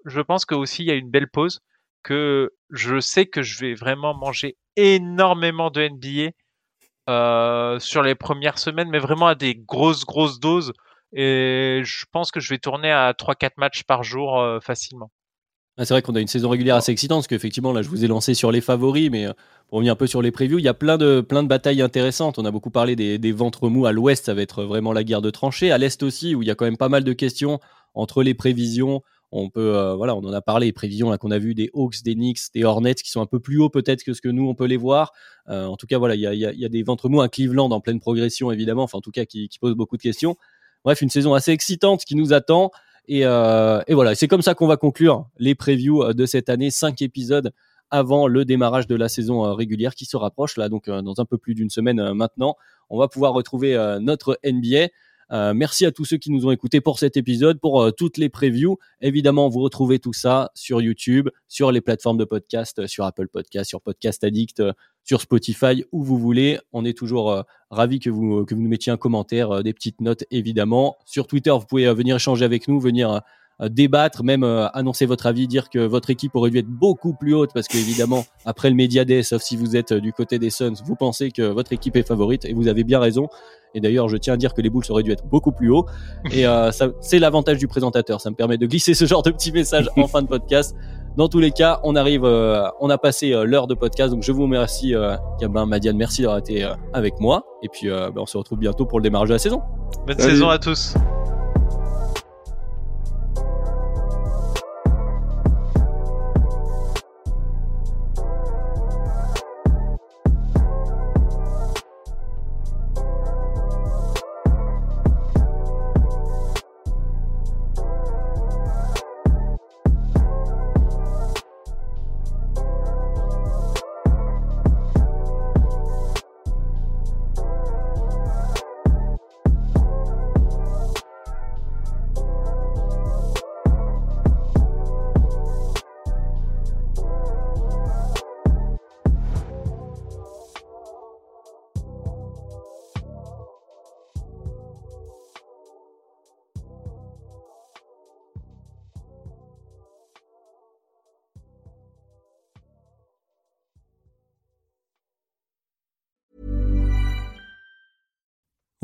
Je pense que aussi il y a une belle pause que je sais que je vais vraiment manger énormément de NBA euh, sur les premières semaines, mais vraiment à des grosses, grosses doses. Et je pense que je vais tourner à 3-4 matchs par jour euh, facilement. Ah, c'est vrai qu'on a une saison régulière assez excitante, parce qu'effectivement, là, je vous ai lancé sur les favoris, mais euh, pour revenir un peu sur les previews, il y a plein de, plein de batailles intéressantes. On a beaucoup parlé des, des ventres mous à l'ouest, ça va être vraiment la guerre de tranchées. À l'est aussi, où il y a quand même pas mal de questions entre les prévisions. On peut, euh, voilà, on en a parlé, les prévisions qu'on a vues des Hawks, des Knicks, des Hornets, qui sont un peu plus hauts peut-être que ce que nous on peut les voir. Euh, en tout cas, voilà, il y a, des ventres mous à Cleveland en pleine progression évidemment, enfin en tout cas qui, qui pose beaucoup de questions. Bref, une saison assez excitante qui nous attend. Et, euh, et voilà, c'est comme ça qu'on va conclure les previews euh, de cette année, cinq épisodes avant le démarrage de la saison euh, régulière qui se rapproche là, donc dans un peu plus d'une semaine maintenant. On va pouvoir retrouver notre NBA. Euh, merci à tous ceux qui nous ont écoutés pour cet épisode, pour euh, toutes les previews. Évidemment, vous retrouvez tout ça sur YouTube, sur les plateformes de podcast, euh, sur Apple Podcast, sur Podcast Addict, sur Spotify, où vous voulez. On est toujours ravis que vous, que vous nous mettiez un commentaire, des petites notes évidemment. Sur Twitter, vous pouvez venir échanger avec nous, venir débattre, même euh, annoncer votre avis, dire que votre équipe aurait dû être beaucoup plus haute parce que évidemment après le Media Day, sauf si vous êtes euh, du côté des Suns, vous pensez que votre équipe est favorite et vous avez bien raison. Et d'ailleurs, je tiens à dire que les Bulls auraient dû être beaucoup plus haut. Et euh, c'est l'avantage du présentateur. Ça me permet de glisser ce genre de petits messages en fin de podcast. Dans tous les cas, on arrive, euh, on a passé euh, l'heure de podcast. Donc je vous remercie, euh, Gabin, Madiane, merci d'avoir été euh, avec moi. Et puis, euh, ben, on se retrouve bientôt pour le démarrage de la saison. Bonne Salut. saison à tous.